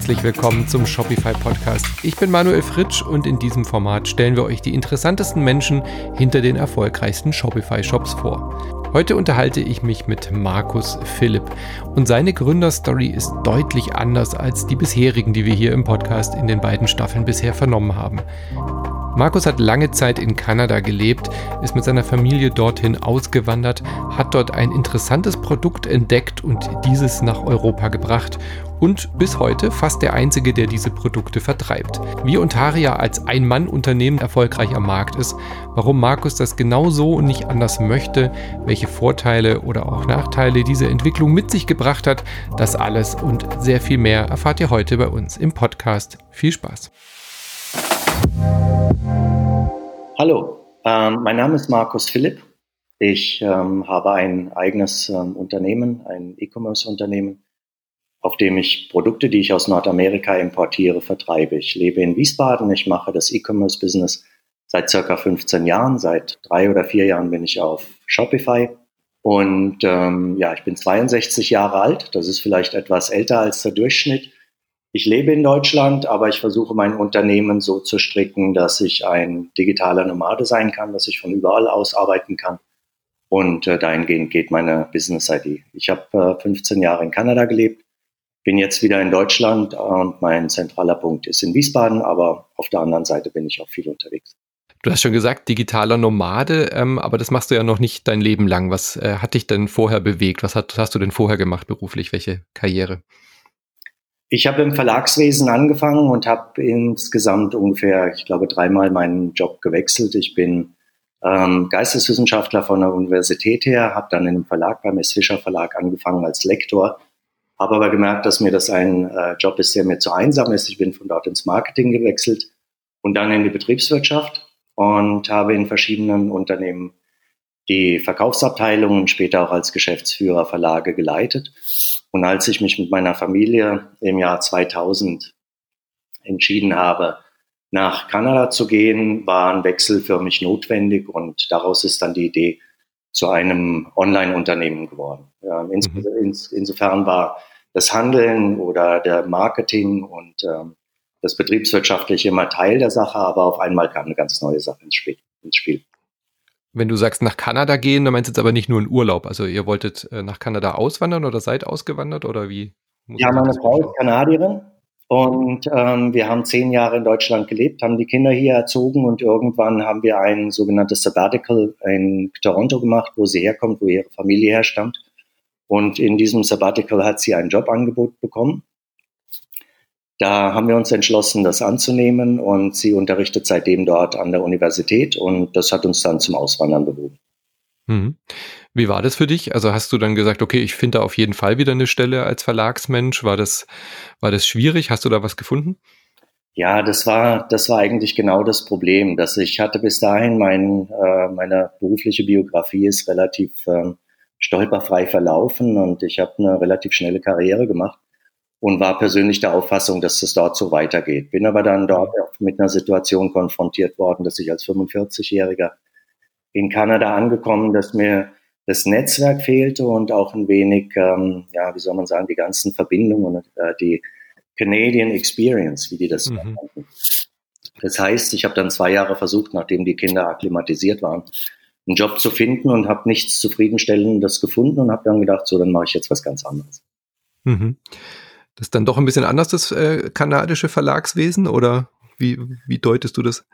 Herzlich willkommen zum Shopify Podcast. Ich bin Manuel Fritsch und in diesem Format stellen wir euch die interessantesten Menschen hinter den erfolgreichsten Shopify Shops vor. Heute unterhalte ich mich mit Markus Philipp und seine Gründerstory ist deutlich anders als die bisherigen, die wir hier im Podcast in den beiden Staffeln bisher vernommen haben. Markus hat lange Zeit in Kanada gelebt, ist mit seiner Familie dorthin ausgewandert, hat dort ein interessantes Produkt entdeckt und dieses nach Europa gebracht und bis heute fast der einzige, der diese Produkte vertreibt. Wie Ontaria als Ein-Mann-Unternehmen erfolgreich am Markt ist, warum Markus das genau so und nicht anders möchte, welche Vorteile oder auch Nachteile diese Entwicklung mit sich gebracht hat, das alles und sehr viel mehr erfahrt ihr heute bei uns im Podcast. Viel Spaß! Hallo, ähm, mein Name ist Markus Philipp. Ich ähm, habe ein eigenes ähm, Unternehmen, ein E-Commerce-Unternehmen auf dem ich Produkte, die ich aus Nordamerika importiere, vertreibe. Ich lebe in Wiesbaden, ich mache das E-Commerce-Business seit circa 15 Jahren. Seit drei oder vier Jahren bin ich auf Shopify. Und ähm, ja, ich bin 62 Jahre alt. Das ist vielleicht etwas älter als der Durchschnitt. Ich lebe in Deutschland, aber ich versuche mein Unternehmen so zu stricken, dass ich ein digitaler Nomade sein kann, dass ich von überall aus arbeiten kann. Und äh, dahingehend geht meine Business-ID. Ich habe äh, 15 Jahre in Kanada gelebt, bin jetzt wieder in Deutschland und mein zentraler Punkt ist in Wiesbaden, aber auf der anderen Seite bin ich auch viel unterwegs. Du hast schon gesagt, digitaler Nomade, ähm, aber das machst du ja noch nicht dein Leben lang. Was äh, hat dich denn vorher bewegt? Was hat, hast du denn vorher gemacht beruflich? Welche Karriere? Ich habe im Verlagswesen angefangen und habe insgesamt ungefähr, ich glaube, dreimal meinen Job gewechselt. Ich bin ähm, Geisteswissenschaftler von der Universität her, habe dann in einem Verlag beim S. Fischer Verlag angefangen als Lektor habe aber gemerkt, dass mir das ein äh, Job ist, der mir zu einsam ist. Ich bin von dort ins Marketing gewechselt und dann in die Betriebswirtschaft und habe in verschiedenen Unternehmen die Verkaufsabteilungen, später auch als Geschäftsführer Verlage geleitet. Und als ich mich mit meiner Familie im Jahr 2000 entschieden habe, nach Kanada zu gehen, war ein Wechsel für mich notwendig und daraus ist dann die Idee zu einem Online-Unternehmen geworden. Mhm. insofern war das Handeln oder der Marketing und ähm, das Betriebswirtschaftliche immer Teil der Sache, aber auf einmal kam eine ganz neue Sache ins Spiel. Ins Spiel. Wenn du sagst nach Kanada gehen, dann meinst du jetzt aber nicht nur in Urlaub. Also ihr wolltet äh, nach Kanada auswandern oder seid ausgewandert oder wie? Ja, meine Frau ist Kanadierin und ähm, wir haben zehn Jahre in Deutschland gelebt, haben die Kinder hier erzogen und irgendwann haben wir ein sogenanntes Sabbatical in Toronto gemacht, wo sie herkommt, wo ihre Familie herstammt. Und in diesem Sabbatical hat sie ein Jobangebot bekommen. Da haben wir uns entschlossen, das anzunehmen und sie unterrichtet seitdem dort an der Universität und das hat uns dann zum Auswandern bewogen. Mhm. Wie war das für dich? Also hast du dann gesagt, okay, ich finde da auf jeden Fall wieder eine Stelle als Verlagsmensch. War das, war das schwierig? Hast du da was gefunden? Ja, das war, das war eigentlich genau das Problem, dass ich hatte bis dahin mein, äh, meine berufliche Biografie ist relativ ähm, stolperfrei verlaufen und ich habe eine relativ schnelle Karriere gemacht und war persönlich der Auffassung, dass es dort so weitergeht. Bin aber dann dort mit einer Situation konfrontiert worden, dass ich als 45-Jähriger in Kanada angekommen, dass mir das Netzwerk fehlte und auch ein wenig, ähm, ja, wie soll man sagen, die ganzen Verbindungen und äh, die Canadian Experience, wie die das mhm. nannten. Das heißt, ich habe dann zwei Jahre versucht, nachdem die Kinder akklimatisiert waren, einen Job zu finden und habe nichts zufriedenstellendes gefunden und habe dann gedacht, so, dann mache ich jetzt was ganz anderes. Mhm. Das ist dann doch ein bisschen anders, das äh, kanadische Verlagswesen, oder wie, wie deutest du das?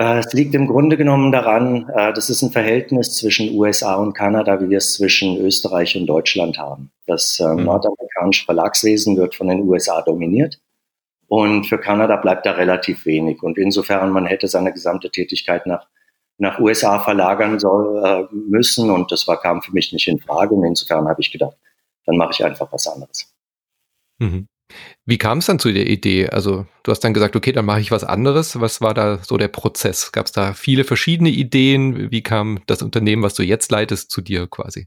Äh, es liegt im Grunde genommen daran, äh, das ist ein Verhältnis zwischen USA und Kanada, wie wir es zwischen Österreich und Deutschland haben. Das äh, mhm. nordamerikanische Verlagswesen wird von den USA dominiert. Und für Kanada bleibt da relativ wenig. Und insofern, man hätte seine gesamte Tätigkeit nach nach USA verlagern soll, müssen. Und das war, kam für mich nicht in Frage. Und insofern habe ich gedacht, dann mache ich einfach was anderes. Mhm. Wie kam es dann zu der Idee? Also du hast dann gesagt, okay, dann mache ich was anderes. Was war da so der Prozess? Gab es da viele verschiedene Ideen? Wie kam das Unternehmen, was du jetzt leitest, zu dir quasi?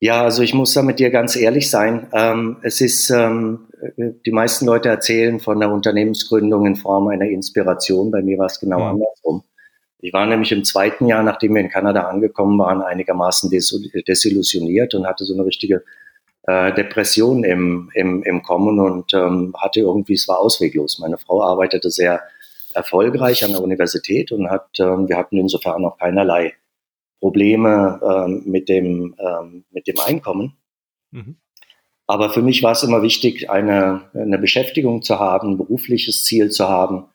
Ja, also ich muss da mit dir ganz ehrlich sein. Ähm, es ist, ähm, die meisten Leute erzählen von der Unternehmensgründung in Form einer Inspiration. Bei mir war es genau mhm. andersrum. Ich war nämlich im zweiten Jahr, nachdem wir in Kanada angekommen waren, einigermaßen desillusioniert und hatte so eine richtige äh, Depression im, im, im Kommen und ähm, hatte irgendwie, es war ausweglos. Meine Frau arbeitete sehr erfolgreich an der Universität und hat, ähm, wir hatten insofern auch keinerlei Probleme ähm, mit, dem, ähm, mit dem Einkommen. Mhm. Aber für mich war es immer wichtig, eine, eine Beschäftigung zu haben, ein berufliches Ziel zu haben,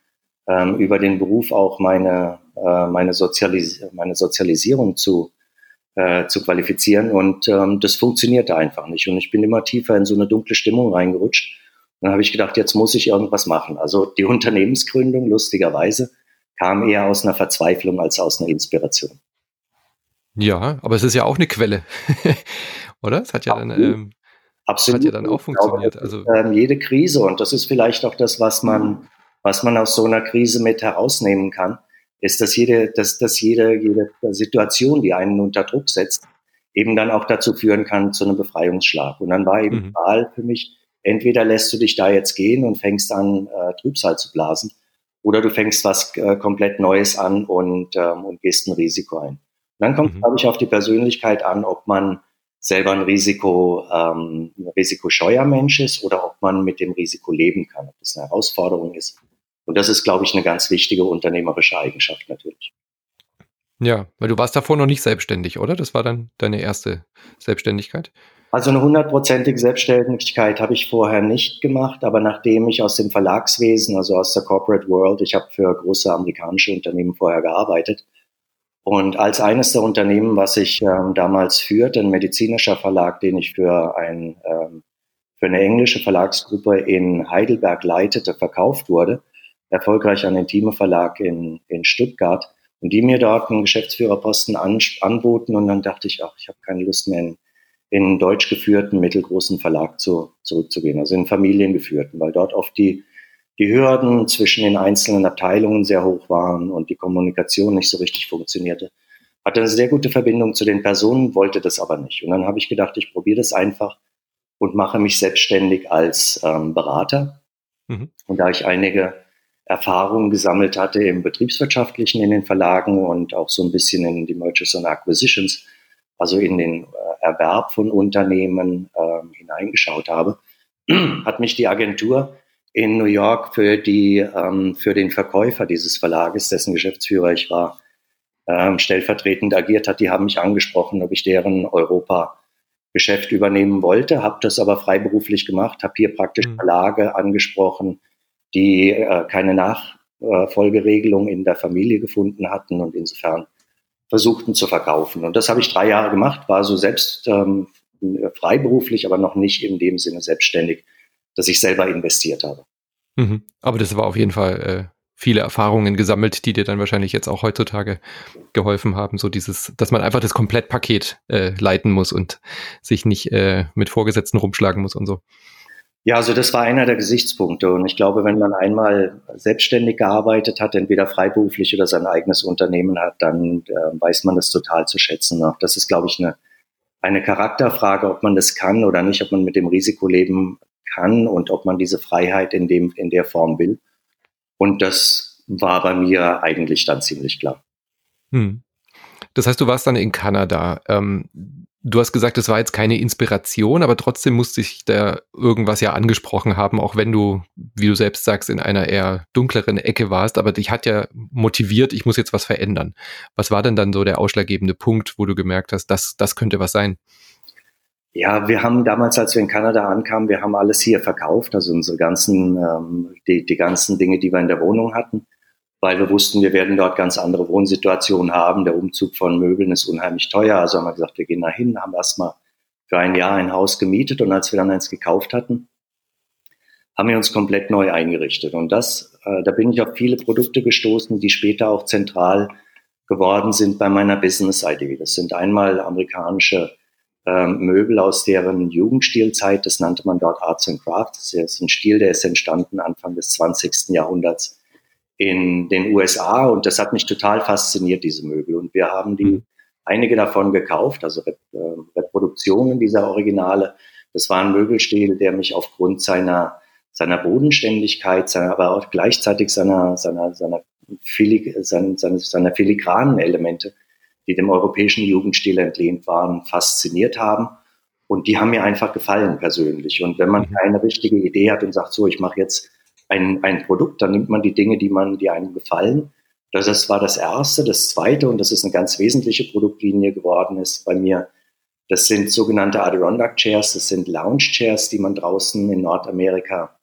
ähm, über den Beruf auch meine, äh, meine, Sozialis meine Sozialisierung zu, äh, zu qualifizieren. Und ähm, das funktionierte einfach nicht. Und ich bin immer tiefer in so eine dunkle Stimmung reingerutscht. dann habe ich gedacht, jetzt muss ich irgendwas machen. Also die Unternehmensgründung, lustigerweise, kam eher aus einer Verzweiflung als aus einer Inspiration. Ja, aber es ist ja auch eine Quelle, oder? Es hat ja dann, ähm, Absolut. Hat ja dann auch funktioniert. Glaube, also ähm, jede Krise und das ist vielleicht auch das, was man, was man aus so einer Krise mit herausnehmen kann, ist, dass jede, dass, dass jede, jede Situation, die einen unter Druck setzt, eben dann auch dazu führen kann zu einem Befreiungsschlag. Und dann war eben mhm. Wahl für mich, entweder lässt du dich da jetzt gehen und fängst an, äh, Trübsal zu blasen, oder du fängst was äh, komplett Neues an und, ähm, und gehst ein Risiko ein. Und dann kommt, mhm. glaube ich, auf die Persönlichkeit an, ob man selber ein Risiko, ähm, ein risikoscheuer Mensch ist oder ob man mit dem Risiko leben kann, ob das eine Herausforderung ist. Und das ist, glaube ich, eine ganz wichtige unternehmerische Eigenschaft natürlich. Ja, weil du warst davor noch nicht selbstständig, oder? Das war dann deine erste Selbstständigkeit? Also eine hundertprozentige Selbstständigkeit habe ich vorher nicht gemacht, aber nachdem ich aus dem Verlagswesen, also aus der Corporate World, ich habe für große amerikanische Unternehmen vorher gearbeitet, und als eines der Unternehmen, was ich ähm, damals führte, ein medizinischer Verlag, den ich für, ein, ähm, für eine englische Verlagsgruppe in Heidelberg leitete, verkauft wurde, erfolgreich an den Thieme Verlag in, in Stuttgart, und die mir dort einen Geschäftsführerposten an, anboten. Und dann dachte ich, ach, ich habe keine Lust mehr in, in einen deutsch geführten, mittelgroßen Verlag zu, zurückzugehen, also in familiengeführten, weil dort oft die die Hürden zwischen den einzelnen Abteilungen sehr hoch waren und die Kommunikation nicht so richtig funktionierte. Hatte eine sehr gute Verbindung zu den Personen, wollte das aber nicht. Und dann habe ich gedacht, ich probiere das einfach und mache mich selbstständig als ähm, Berater. Mhm. Und da ich einige Erfahrungen gesammelt hatte im betriebswirtschaftlichen in den Verlagen und auch so ein bisschen in die Mergers and Acquisitions, also in den äh, Erwerb von Unternehmen äh, hineingeschaut habe, hat mich die Agentur in New York für, die, ähm, für den Verkäufer dieses Verlages, dessen Geschäftsführer ich war, ähm, stellvertretend agiert hat. Die haben mich angesprochen, ob ich deren Europa-Geschäft übernehmen wollte, habe das aber freiberuflich gemacht, habe hier praktisch mhm. Verlage angesprochen, die äh, keine Nachfolgeregelung in der Familie gefunden hatten und insofern versuchten zu verkaufen. Und das habe ich drei Jahre gemacht, war so selbst ähm, freiberuflich, aber noch nicht in dem Sinne selbstständig dass ich selber investiert habe. Mhm. Aber das war auf jeden Fall äh, viele Erfahrungen gesammelt, die dir dann wahrscheinlich jetzt auch heutzutage geholfen haben, so dieses, dass man einfach das Komplettpaket äh, leiten muss und sich nicht äh, mit Vorgesetzten rumschlagen muss und so. Ja, also das war einer der Gesichtspunkte. Und ich glaube, wenn man einmal selbstständig gearbeitet hat, entweder freiberuflich oder sein eigenes Unternehmen hat, dann äh, weiß man das total zu schätzen. Auch das ist, glaube ich, eine, eine Charakterfrage, ob man das kann oder nicht, ob man mit dem Risiko leben kann und ob man diese Freiheit in, dem, in der Form will. Und das war bei mir eigentlich dann ziemlich klar. Hm. Das heißt, du warst dann in Kanada. Ähm, du hast gesagt, das war jetzt keine Inspiration, aber trotzdem musste ich da irgendwas ja angesprochen haben, auch wenn du, wie du selbst sagst, in einer eher dunkleren Ecke warst. Aber dich hat ja motiviert, ich muss jetzt was verändern. Was war denn dann so der ausschlaggebende Punkt, wo du gemerkt hast, das, das könnte was sein? Ja, wir haben damals, als wir in Kanada ankamen, wir haben alles hier verkauft, also unsere ganzen, ähm, die, die ganzen Dinge, die wir in der Wohnung hatten, weil wir wussten, wir werden dort ganz andere Wohnsituationen haben. Der Umzug von Möbeln ist unheimlich teuer. Also haben wir gesagt, wir gehen da hin, haben erstmal für ein Jahr ein Haus gemietet und als wir dann eins gekauft hatten, haben wir uns komplett neu eingerichtet. Und das, äh, da bin ich auf viele Produkte gestoßen, die später auch zentral geworden sind bei meiner Business-Idee. Das sind einmal amerikanische ähm, Möbel aus deren Jugendstilzeit. Das nannte man dort Arts and Crafts. Das ist ein Stil, der ist entstanden Anfang des 20. Jahrhunderts in den USA und das hat mich total fasziniert, diese Möbel. Und wir haben die mhm. einige davon gekauft, also Rep äh, Reproduktionen dieser Originale. Das war ein Möbelstil, der mich aufgrund seiner seiner Bodenständigkeit, seiner, aber auch gleichzeitig seiner seiner seiner, filig, seiner, seiner, seiner filigranen Elemente die dem europäischen Jugendstil entlehnt waren, fasziniert haben. Und die haben mir einfach gefallen persönlich. Und wenn man mhm. keine richtige Idee hat und sagt, so, ich mache jetzt ein, ein Produkt, dann nimmt man die Dinge, die man, die einem gefallen. Das war das erste. Das zweite, und das ist eine ganz wesentliche Produktlinie geworden ist bei mir, das sind sogenannte Adirondack Chairs, das sind Lounge Chairs, die man draußen in Nordamerika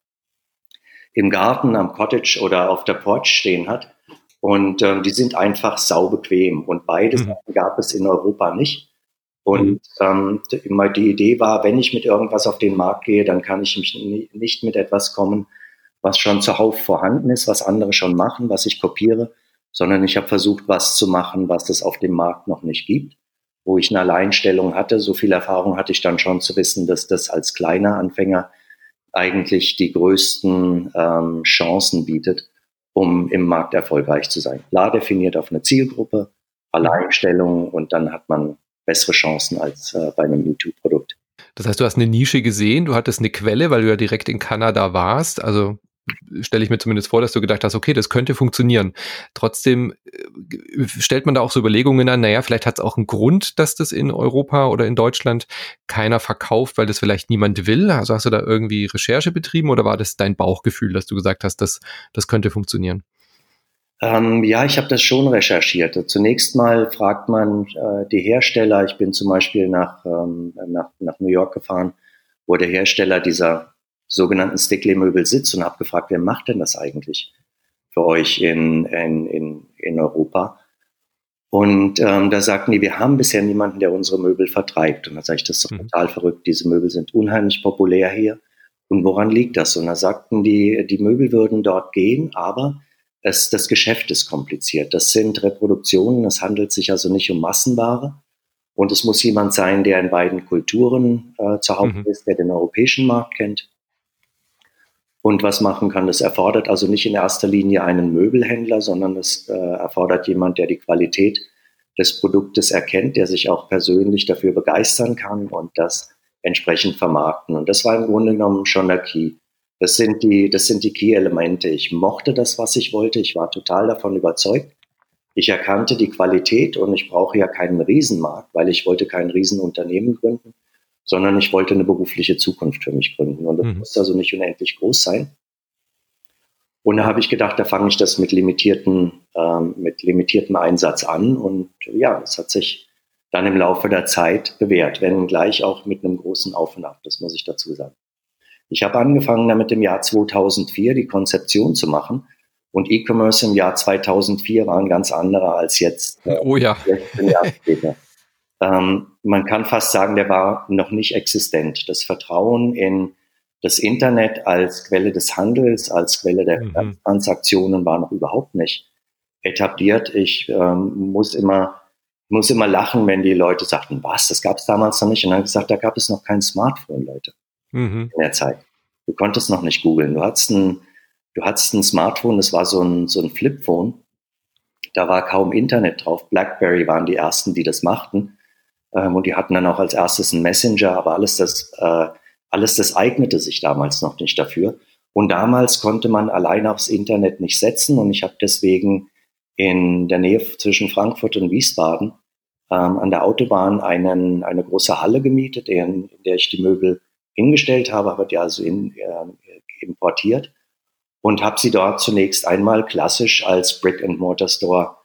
im Garten, am Cottage oder auf der Porch stehen hat. Und ähm, die sind einfach saubequem. Und beides mhm. gab es in Europa nicht. Und mhm. ähm, die Idee war, wenn ich mit irgendwas auf den Markt gehe, dann kann ich mich nicht mit etwas kommen, was schon zuhauf vorhanden ist, was andere schon machen, was ich kopiere, sondern ich habe versucht, was zu machen, was es auf dem Markt noch nicht gibt, wo ich eine Alleinstellung hatte. So viel Erfahrung hatte ich dann schon zu wissen, dass das als kleiner Anfänger eigentlich die größten ähm, Chancen bietet, um im Markt erfolgreich zu sein. Klar definiert auf eine Zielgruppe, Alleinstellung und dann hat man bessere Chancen als äh, bei einem MeToo-Produkt. Das heißt, du hast eine Nische gesehen, du hattest eine Quelle, weil du ja direkt in Kanada warst. Also stelle ich mir zumindest vor, dass du gedacht hast, okay, das könnte funktionieren. Trotzdem äh, stellt man da auch so Überlegungen an, naja, vielleicht hat es auch einen Grund, dass das in Europa oder in Deutschland keiner verkauft, weil das vielleicht niemand will. Also hast du da irgendwie Recherche betrieben oder war das dein Bauchgefühl, dass du gesagt hast, das, das könnte funktionieren? Ähm, ja, ich habe das schon recherchiert. Zunächst mal fragt man äh, die Hersteller. Ich bin zum Beispiel nach, ähm, nach, nach New York gefahren, wo der Hersteller dieser sogenannten Stickley-Möbel sitzt und habe gefragt, wer macht denn das eigentlich für euch in, in, in, in Europa? Und ähm, da sagten die, wir haben bisher niemanden, der unsere Möbel vertreibt. Und da sage ich, das ist doch mhm. total verrückt. Diese Möbel sind unheimlich populär hier. Und woran liegt das? Und da sagten die, die Möbel würden dort gehen, aber es, das Geschäft ist kompliziert. Das sind Reproduktionen. Es handelt sich also nicht um Massenware. Und es muss jemand sein, der in beiden Kulturen äh, zu Hause mhm. ist, der den europäischen Markt kennt und was machen kann. Das erfordert also nicht in erster Linie einen Möbelhändler, sondern es äh, erfordert jemand, der die Qualität des Produktes erkennt, der sich auch persönlich dafür begeistern kann und das entsprechend vermarkten. Und das war im Grunde genommen schon der Key. Das sind die, das sind die Key-Elemente. Ich mochte das, was ich wollte. Ich war total davon überzeugt. Ich erkannte die Qualität und ich brauche ja keinen Riesenmarkt, weil ich wollte kein Riesenunternehmen gründen sondern ich wollte eine berufliche Zukunft für mich gründen. Und das mhm. musste also nicht unendlich groß sein. Und da habe ich gedacht, da fange ich das mit limitierten, ähm, mit limitiertem Einsatz an. Und ja, es hat sich dann im Laufe der Zeit bewährt, wenn gleich auch mit einem großen Auf und Ab, das muss ich dazu sagen. Ich habe angefangen damit im Jahr 2004 die Konzeption zu machen. Und E-Commerce im Jahr 2004 war ein ganz anderer als jetzt. Äh, oh ja. 16 Jahre später. Ähm, man kann fast sagen, der war noch nicht existent. Das Vertrauen in das Internet als Quelle des Handels, als Quelle der mhm. Transaktionen war noch überhaupt nicht etabliert. Ich ähm, muss immer muss immer lachen, wenn die Leute sagten, was, das gab es damals noch nicht. Und dann gesagt, da gab es noch kein Smartphone, Leute, mhm. in der Zeit. Du konntest noch nicht googeln. Du hattest ein, du hattest ein Smartphone, das war so ein, so ein Flipphone. Da war kaum Internet drauf. BlackBerry waren die ersten, die das machten. Ähm, und die hatten dann auch als erstes einen Messenger, aber alles das, äh, alles das eignete sich damals noch nicht dafür. Und damals konnte man allein aufs Internet nicht setzen und ich habe deswegen in der Nähe zwischen Frankfurt und Wiesbaden ähm, an der Autobahn einen, eine große Halle gemietet, in, in der ich die Möbel hingestellt habe, habe die also in, äh, importiert und habe sie dort zunächst einmal klassisch als Brick-and-Mortar-Store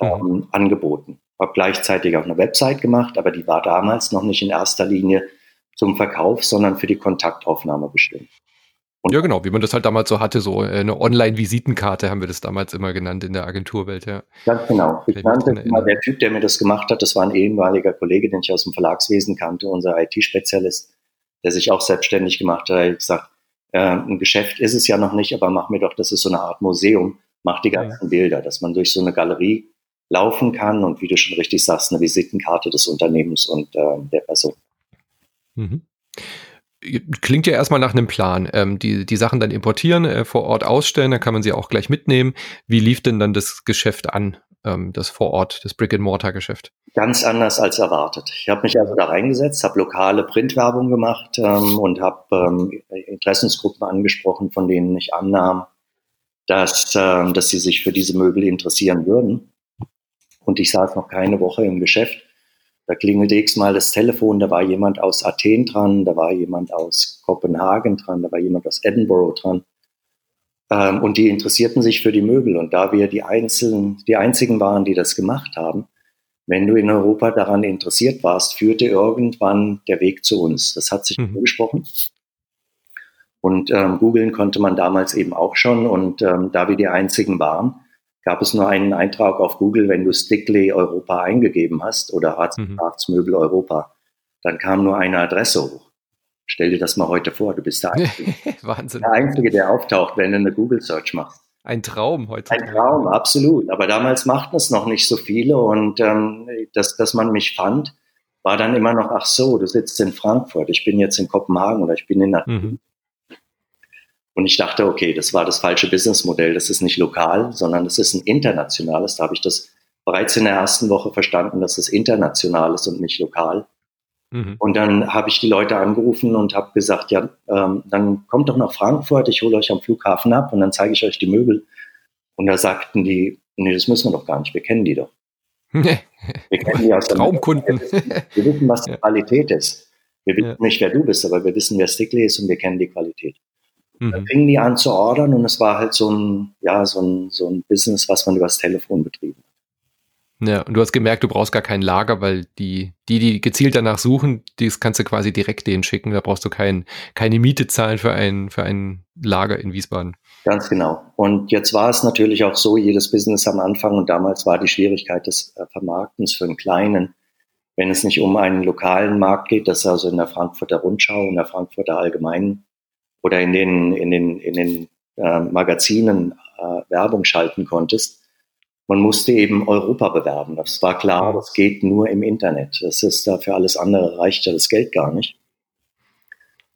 ähm, mhm. angeboten habe gleichzeitig auch eine Website gemacht, aber die war damals noch nicht in erster Linie zum Verkauf, sondern für die Kontaktaufnahme bestimmt. Und ja, genau, wie man das halt damals so hatte, so eine Online-Visitenkarte haben wir das damals immer genannt in der Agenturwelt, ja. Ganz genau. Ich nannte immer der Typ, der mir das gemacht hat, das war ein ehemaliger Kollege, den ich aus dem Verlagswesen kannte, unser IT-Spezialist, der sich auch selbstständig gemacht hat. Er hat gesagt, äh, ein Geschäft ist es ja noch nicht, aber mach mir doch, das ist so eine Art Museum, mach die ganzen ja. Bilder, dass man durch so eine Galerie laufen kann und wie du schon richtig sagst, eine Visitenkarte des Unternehmens und äh, der Person. Mhm. Klingt ja erstmal nach einem Plan. Ähm, die, die Sachen dann importieren, äh, vor Ort ausstellen, dann kann man sie auch gleich mitnehmen. Wie lief denn dann das Geschäft an, ähm, das vor Ort, das Brick-and-Mortar-Geschäft? Ganz anders als erwartet. Ich habe mich also da reingesetzt, habe lokale Printwerbung gemacht ähm, und habe ähm, Interessensgruppen angesprochen, von denen ich annahm, dass, äh, dass sie sich für diese Möbel interessieren würden und ich saß noch keine Woche im Geschäft. Da klingelte x-mal das Telefon, da war jemand aus Athen dran, da war jemand aus Kopenhagen dran, da war jemand aus Edinburgh dran. Ähm, und die interessierten sich für die Möbel. Und da wir die, einzelnen, die einzigen waren, die das gemacht haben, wenn du in Europa daran interessiert warst, führte irgendwann der Weg zu uns. Das hat sich mhm. umgesprochen. Und ähm, googeln konnte man damals eben auch schon. Und ähm, da wir die einzigen waren, gab es nur einen Eintrag auf Google, wenn du Stickley Europa eingegeben hast oder Arztmöbel mhm. Europa. Dann kam nur eine Adresse hoch. Stell dir das mal heute vor, du bist der Einzige, Wahnsinn. der, Einzige der auftaucht, wenn du eine Google-Search machst. Ein Traum heute. Ein Traum, absolut. Aber damals machten es noch nicht so viele und ähm, dass, dass man mich fand, war dann immer noch, ach so, du sitzt in Frankfurt, ich bin jetzt in Kopenhagen oder ich bin in mhm. Und ich dachte, okay, das war das falsche Businessmodell. Das ist nicht lokal, sondern das ist ein internationales. Da habe ich das bereits in der ersten Woche verstanden, dass es international ist und nicht lokal. Mhm. Und dann habe ich die Leute angerufen und habe gesagt, ja, ähm, dann kommt doch nach Frankfurt, ich hole euch am Flughafen ab und dann zeige ich euch die Möbel. Und da sagten die, nee, das müssen wir doch gar nicht, wir kennen die doch. wir kennen die aus der Traumkunden. Wir wissen, was die ja. Qualität ist. Wir wissen ja. nicht, wer du bist, aber wir wissen, wer Stickley ist und wir kennen die Qualität. Mhm. Dann fingen die an zu ordern und es war halt so ein, ja, so ein, so ein Business, was man übers Telefon betrieben hat. Ja, und du hast gemerkt, du brauchst gar kein Lager, weil die, die, die gezielt danach suchen, das kannst du quasi direkt denen schicken. Da brauchst du kein, keine Miete zahlen für ein, für ein Lager in Wiesbaden. Ganz genau. Und jetzt war es natürlich auch so, jedes Business am Anfang und damals war die Schwierigkeit des äh, Vermarktens für einen kleinen, wenn es nicht um einen lokalen Markt geht, das also in der Frankfurter Rundschau, in der Frankfurter Allgemeinen oder in den, in den, in den äh, Magazinen äh, Werbung schalten konntest, man musste eben Europa bewerben. Das war klar, das geht nur im Internet. Das ist da für alles andere reicht ja das Geld gar nicht.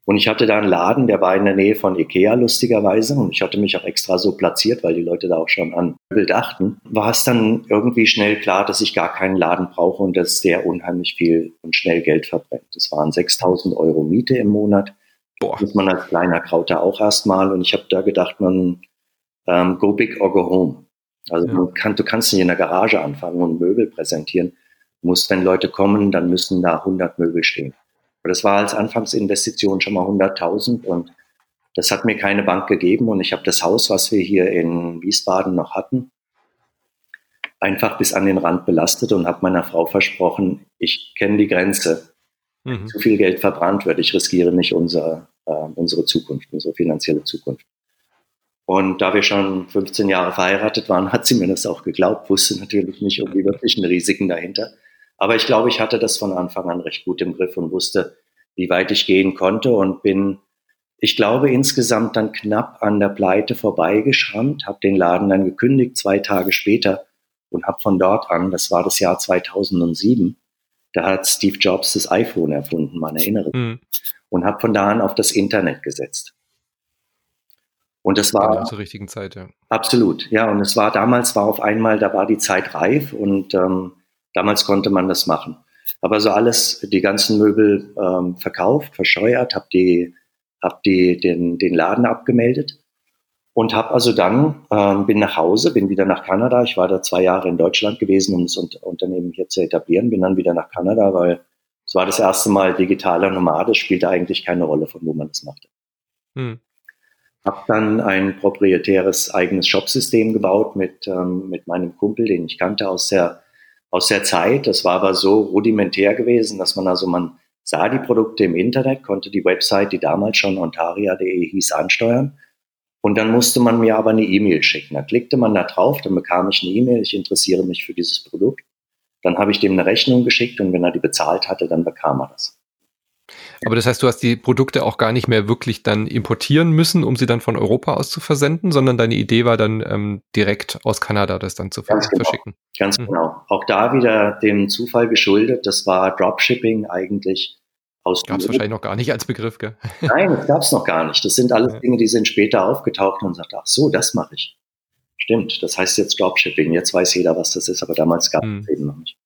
Und ich hatte da einen Laden, der war in der Nähe von Ikea, lustigerweise. Und ich hatte mich auch extra so platziert, weil die Leute da auch schon an Möbel dachten. War es dann irgendwie schnell klar, dass ich gar keinen Laden brauche und dass der unheimlich viel und schnell Geld verbrennt. Das waren 6000 Euro Miete im Monat. Boah. Das muss man als kleiner Krauter auch erstmal. Und ich habe da gedacht, man, ähm, go big or go home. Also ja. kann, du kannst nicht in der Garage anfangen und Möbel präsentieren. Du musst, wenn Leute kommen, dann müssen da 100 Möbel stehen. Aber das war als Anfangsinvestition schon mal 100.000 und das hat mir keine Bank gegeben und ich habe das Haus, was wir hier in Wiesbaden noch hatten, einfach bis an den Rand belastet und habe meiner Frau versprochen, ich kenne die Grenze. Mhm. Zu viel Geld verbrannt wird, ich riskiere nicht unsere, äh, unsere Zukunft, unsere finanzielle Zukunft. Und da wir schon 15 Jahre verheiratet waren, hat sie mir das auch geglaubt, wusste natürlich nicht um die wirklichen Risiken dahinter. Aber ich glaube, ich hatte das von Anfang an recht gut im Griff und wusste, wie weit ich gehen konnte und bin, ich glaube, insgesamt dann knapp an der Pleite vorbeigeschrammt, habe den Laden dann gekündigt, zwei Tage später und habe von dort an, das war das Jahr 2007, da hat Steve Jobs das iPhone erfunden, man erinnert sich, mhm. und habe von da an auf das Internet gesetzt. Und das war genau zur richtigen Zeit, ja. Absolut, ja. Und es war damals war auf einmal, da war die Zeit reif und ähm, damals konnte man das machen. Aber so alles, die ganzen Möbel ähm, verkauft, verscheuert, habe die, hab die den, den Laden abgemeldet und habe also dann ähm, bin nach Hause, bin wieder nach Kanada. Ich war da zwei Jahre in Deutschland gewesen, um das Unternehmen hier zu etablieren. Bin dann wieder nach Kanada, weil es war das erste Mal digitaler Nomade, spielte eigentlich keine Rolle, von wo man das machte. Hm. Habe dann ein proprietäres eigenes Shopsystem gebaut mit, ähm, mit meinem Kumpel, den ich kannte aus der, aus der Zeit. Das war aber so rudimentär gewesen, dass man also, man sah die Produkte im Internet, konnte die Website, die damals schon ontaria.de hieß, ansteuern. Und dann musste man mir aber eine E-Mail schicken. Da klickte man da drauf, dann bekam ich eine E-Mail, ich interessiere mich für dieses Produkt. Dann habe ich dem eine Rechnung geschickt und wenn er die bezahlt hatte, dann bekam er das. Aber das heißt, du hast die Produkte auch gar nicht mehr wirklich dann importieren müssen, um sie dann von Europa aus zu versenden, sondern deine Idee war dann ähm, direkt aus Kanada das dann zu Ganz genau. verschicken. Ganz mhm. genau. Auch da wieder dem Zufall geschuldet. Das war Dropshipping eigentlich aus. Gab es wahrscheinlich noch gar nicht als Begriff, gell? Nein, das gab es noch gar nicht. Das sind alles ja. Dinge, die sind später aufgetaucht und sagt, ach so, das mache ich. Stimmt, das heißt jetzt Dropshipping. Jetzt weiß jeder, was das ist, aber damals gab es mhm. eben noch nicht.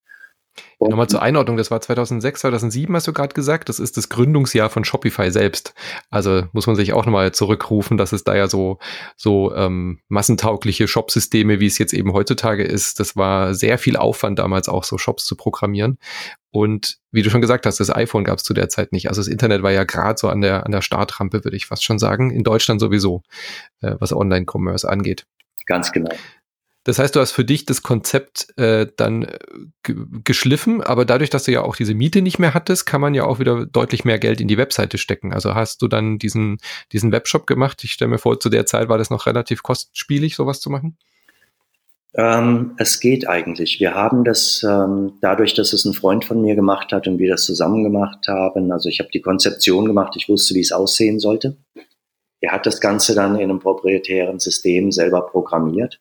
Ja, Nochmal zur Einordnung, das war 2006, 2007 hast du gerade gesagt, das ist das Gründungsjahr von Shopify selbst. Also muss man sich auch nochmal zurückrufen, dass es da ja so, so ähm, massentaugliche Shopsysteme, wie es jetzt eben heutzutage ist, das war sehr viel Aufwand damals auch, so Shops zu programmieren. Und wie du schon gesagt hast, das iPhone gab es zu der Zeit nicht. Also das Internet war ja gerade so an der, an der Startrampe, würde ich fast schon sagen. In Deutschland sowieso, äh, was Online-Commerce angeht. Ganz genau. Das heißt, du hast für dich das Konzept äh, dann äh, geschliffen, aber dadurch, dass du ja auch diese Miete nicht mehr hattest, kann man ja auch wieder deutlich mehr Geld in die Webseite stecken. Also hast du dann diesen, diesen Webshop gemacht. Ich stelle mir vor, zu der Zeit war das noch relativ kostspielig, sowas zu machen. Ähm, es geht eigentlich. Wir haben das ähm, dadurch, dass es ein Freund von mir gemacht hat und wir das zusammen gemacht haben. Also ich habe die Konzeption gemacht, ich wusste, wie es aussehen sollte. Er hat das Ganze dann in einem proprietären System selber programmiert,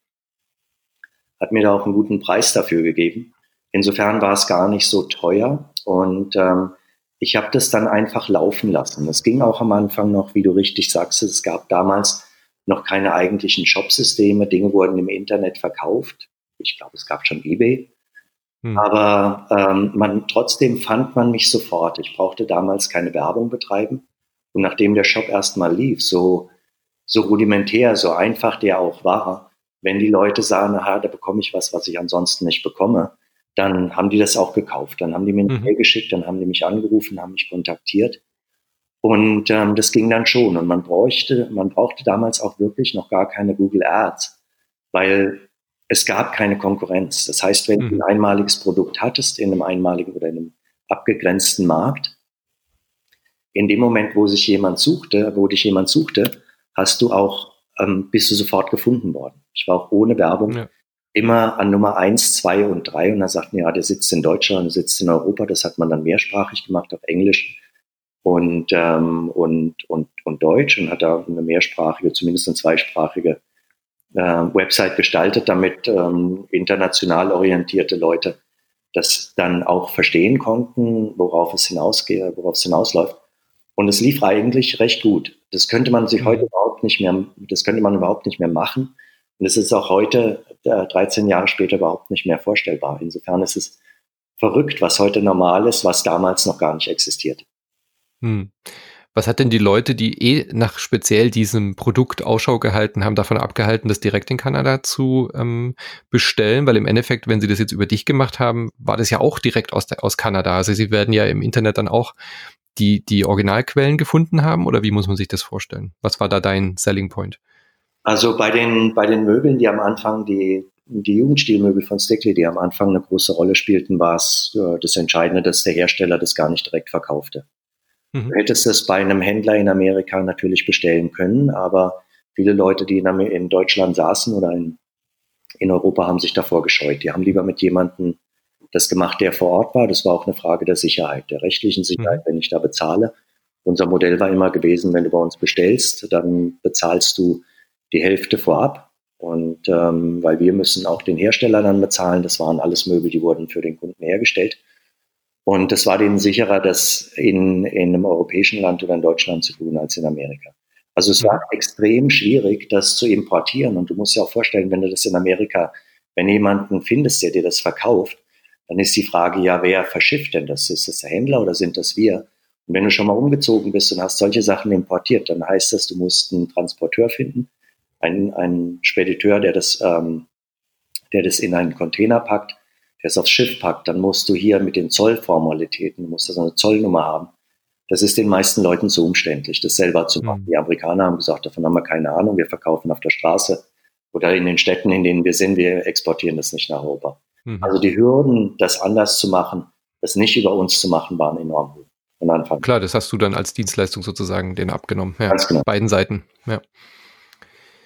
hat mir da auch einen guten Preis dafür gegeben. Insofern war es gar nicht so teuer und ähm, ich habe das dann einfach laufen lassen. Es ging auch am Anfang noch, wie du richtig sagst, es gab damals noch keine eigentlichen Shopsysteme. Dinge wurden im Internet verkauft. Ich glaube, es gab schon eBay. Hm. Aber ähm, man, trotzdem fand man mich sofort. Ich brauchte damals keine Werbung betreiben. Und nachdem der Shop erstmal lief, so, so rudimentär, so einfach der auch war, wenn die Leute sagen, aha, da bekomme ich was, was ich ansonsten nicht bekomme, dann haben die das auch gekauft. Dann haben die mir eine mhm. Mail geschickt, dann haben die mich angerufen, haben mich kontaktiert. Und ähm, das ging dann schon. Und man bräuchte, man brauchte damals auch wirklich noch gar keine Google Ads, weil es gab keine Konkurrenz. Das heißt, wenn mhm. du ein einmaliges Produkt hattest in einem einmaligen oder in einem abgegrenzten Markt, in dem Moment, wo sich jemand suchte, wo dich jemand suchte, hast du auch, ähm, bist du sofort gefunden worden. Ich war auch ohne Werbung ja. immer an Nummer eins, zwei und drei und da sagten, ja, der sitzt in Deutschland, der sitzt in Europa. Das hat man dann mehrsprachig gemacht auf Englisch und, ähm, und, und, und Deutsch und hat da eine mehrsprachige, zumindest eine zweisprachige äh, Website gestaltet, damit ähm, international orientierte Leute das dann auch verstehen konnten, worauf es hinausgeht, worauf es hinausläuft. Und es lief eigentlich recht gut. Das könnte man sich mhm. heute überhaupt nicht mehr, das könnte man überhaupt nicht mehr machen. Und es ist auch heute, äh, 13 Jahre später, überhaupt nicht mehr vorstellbar. Insofern ist es verrückt, was heute normal ist, was damals noch gar nicht existiert. Hm. Was hat denn die Leute, die eh nach speziell diesem Produkt Ausschau gehalten haben, davon abgehalten, das direkt in Kanada zu ähm, bestellen? Weil im Endeffekt, wenn sie das jetzt über dich gemacht haben, war das ja auch direkt aus, aus Kanada. Also sie werden ja im Internet dann auch die, die Originalquellen gefunden haben oder wie muss man sich das vorstellen? Was war da dein Selling Point? Also bei den, bei den Möbeln, die am Anfang die, die Jugendstilmöbel von Stickley, die am Anfang eine große Rolle spielten, war es äh, das Entscheidende, dass der Hersteller das gar nicht direkt verkaufte. Mhm. Du hättest es bei einem Händler in Amerika natürlich bestellen können, aber viele Leute, die in, Deutschland saßen oder in, in Europa, haben sich davor gescheut. Die haben lieber mit jemandem das gemacht, der vor Ort war. Das war auch eine Frage der Sicherheit, der rechtlichen Sicherheit, mhm. wenn ich da bezahle. Unser Modell war immer gewesen, wenn du bei uns bestellst, dann bezahlst du die Hälfte vorab. Und ähm, weil wir müssen auch den Hersteller dann bezahlen, das waren alles Möbel, die wurden für den Kunden hergestellt. Und es war denen sicherer, das in, in einem europäischen Land oder in Deutschland zu tun als in Amerika. Also es war extrem schwierig, das zu importieren. Und du musst dir auch vorstellen, wenn du das in Amerika, wenn jemanden findest, der dir das verkauft, dann ist die Frage, ja, wer verschifft denn das? Ist das der Händler oder sind das wir? Und wenn du schon mal umgezogen bist und hast solche Sachen importiert, dann heißt das, du musst einen Transporteur finden, einen, einen Spediteur, der das, ähm, der das in einen Container packt, der es aufs Schiff packt, dann musst du hier mit den Zollformalitäten, du musst also eine Zollnummer haben. Das ist den meisten Leuten zu umständlich, das selber zu machen. Mhm. Die Amerikaner haben gesagt, davon haben wir keine Ahnung, wir verkaufen auf der Straße oder in den Städten, in denen wir sind, wir exportieren das nicht nach Europa. Mhm. Also die Hürden, das anders zu machen, das nicht über uns zu machen, waren enorm hoch. Von Anfang. Klar, das hast du dann als Dienstleistung sozusagen den abgenommen. Ja, Ganz genau. Beiden Seiten. Ja.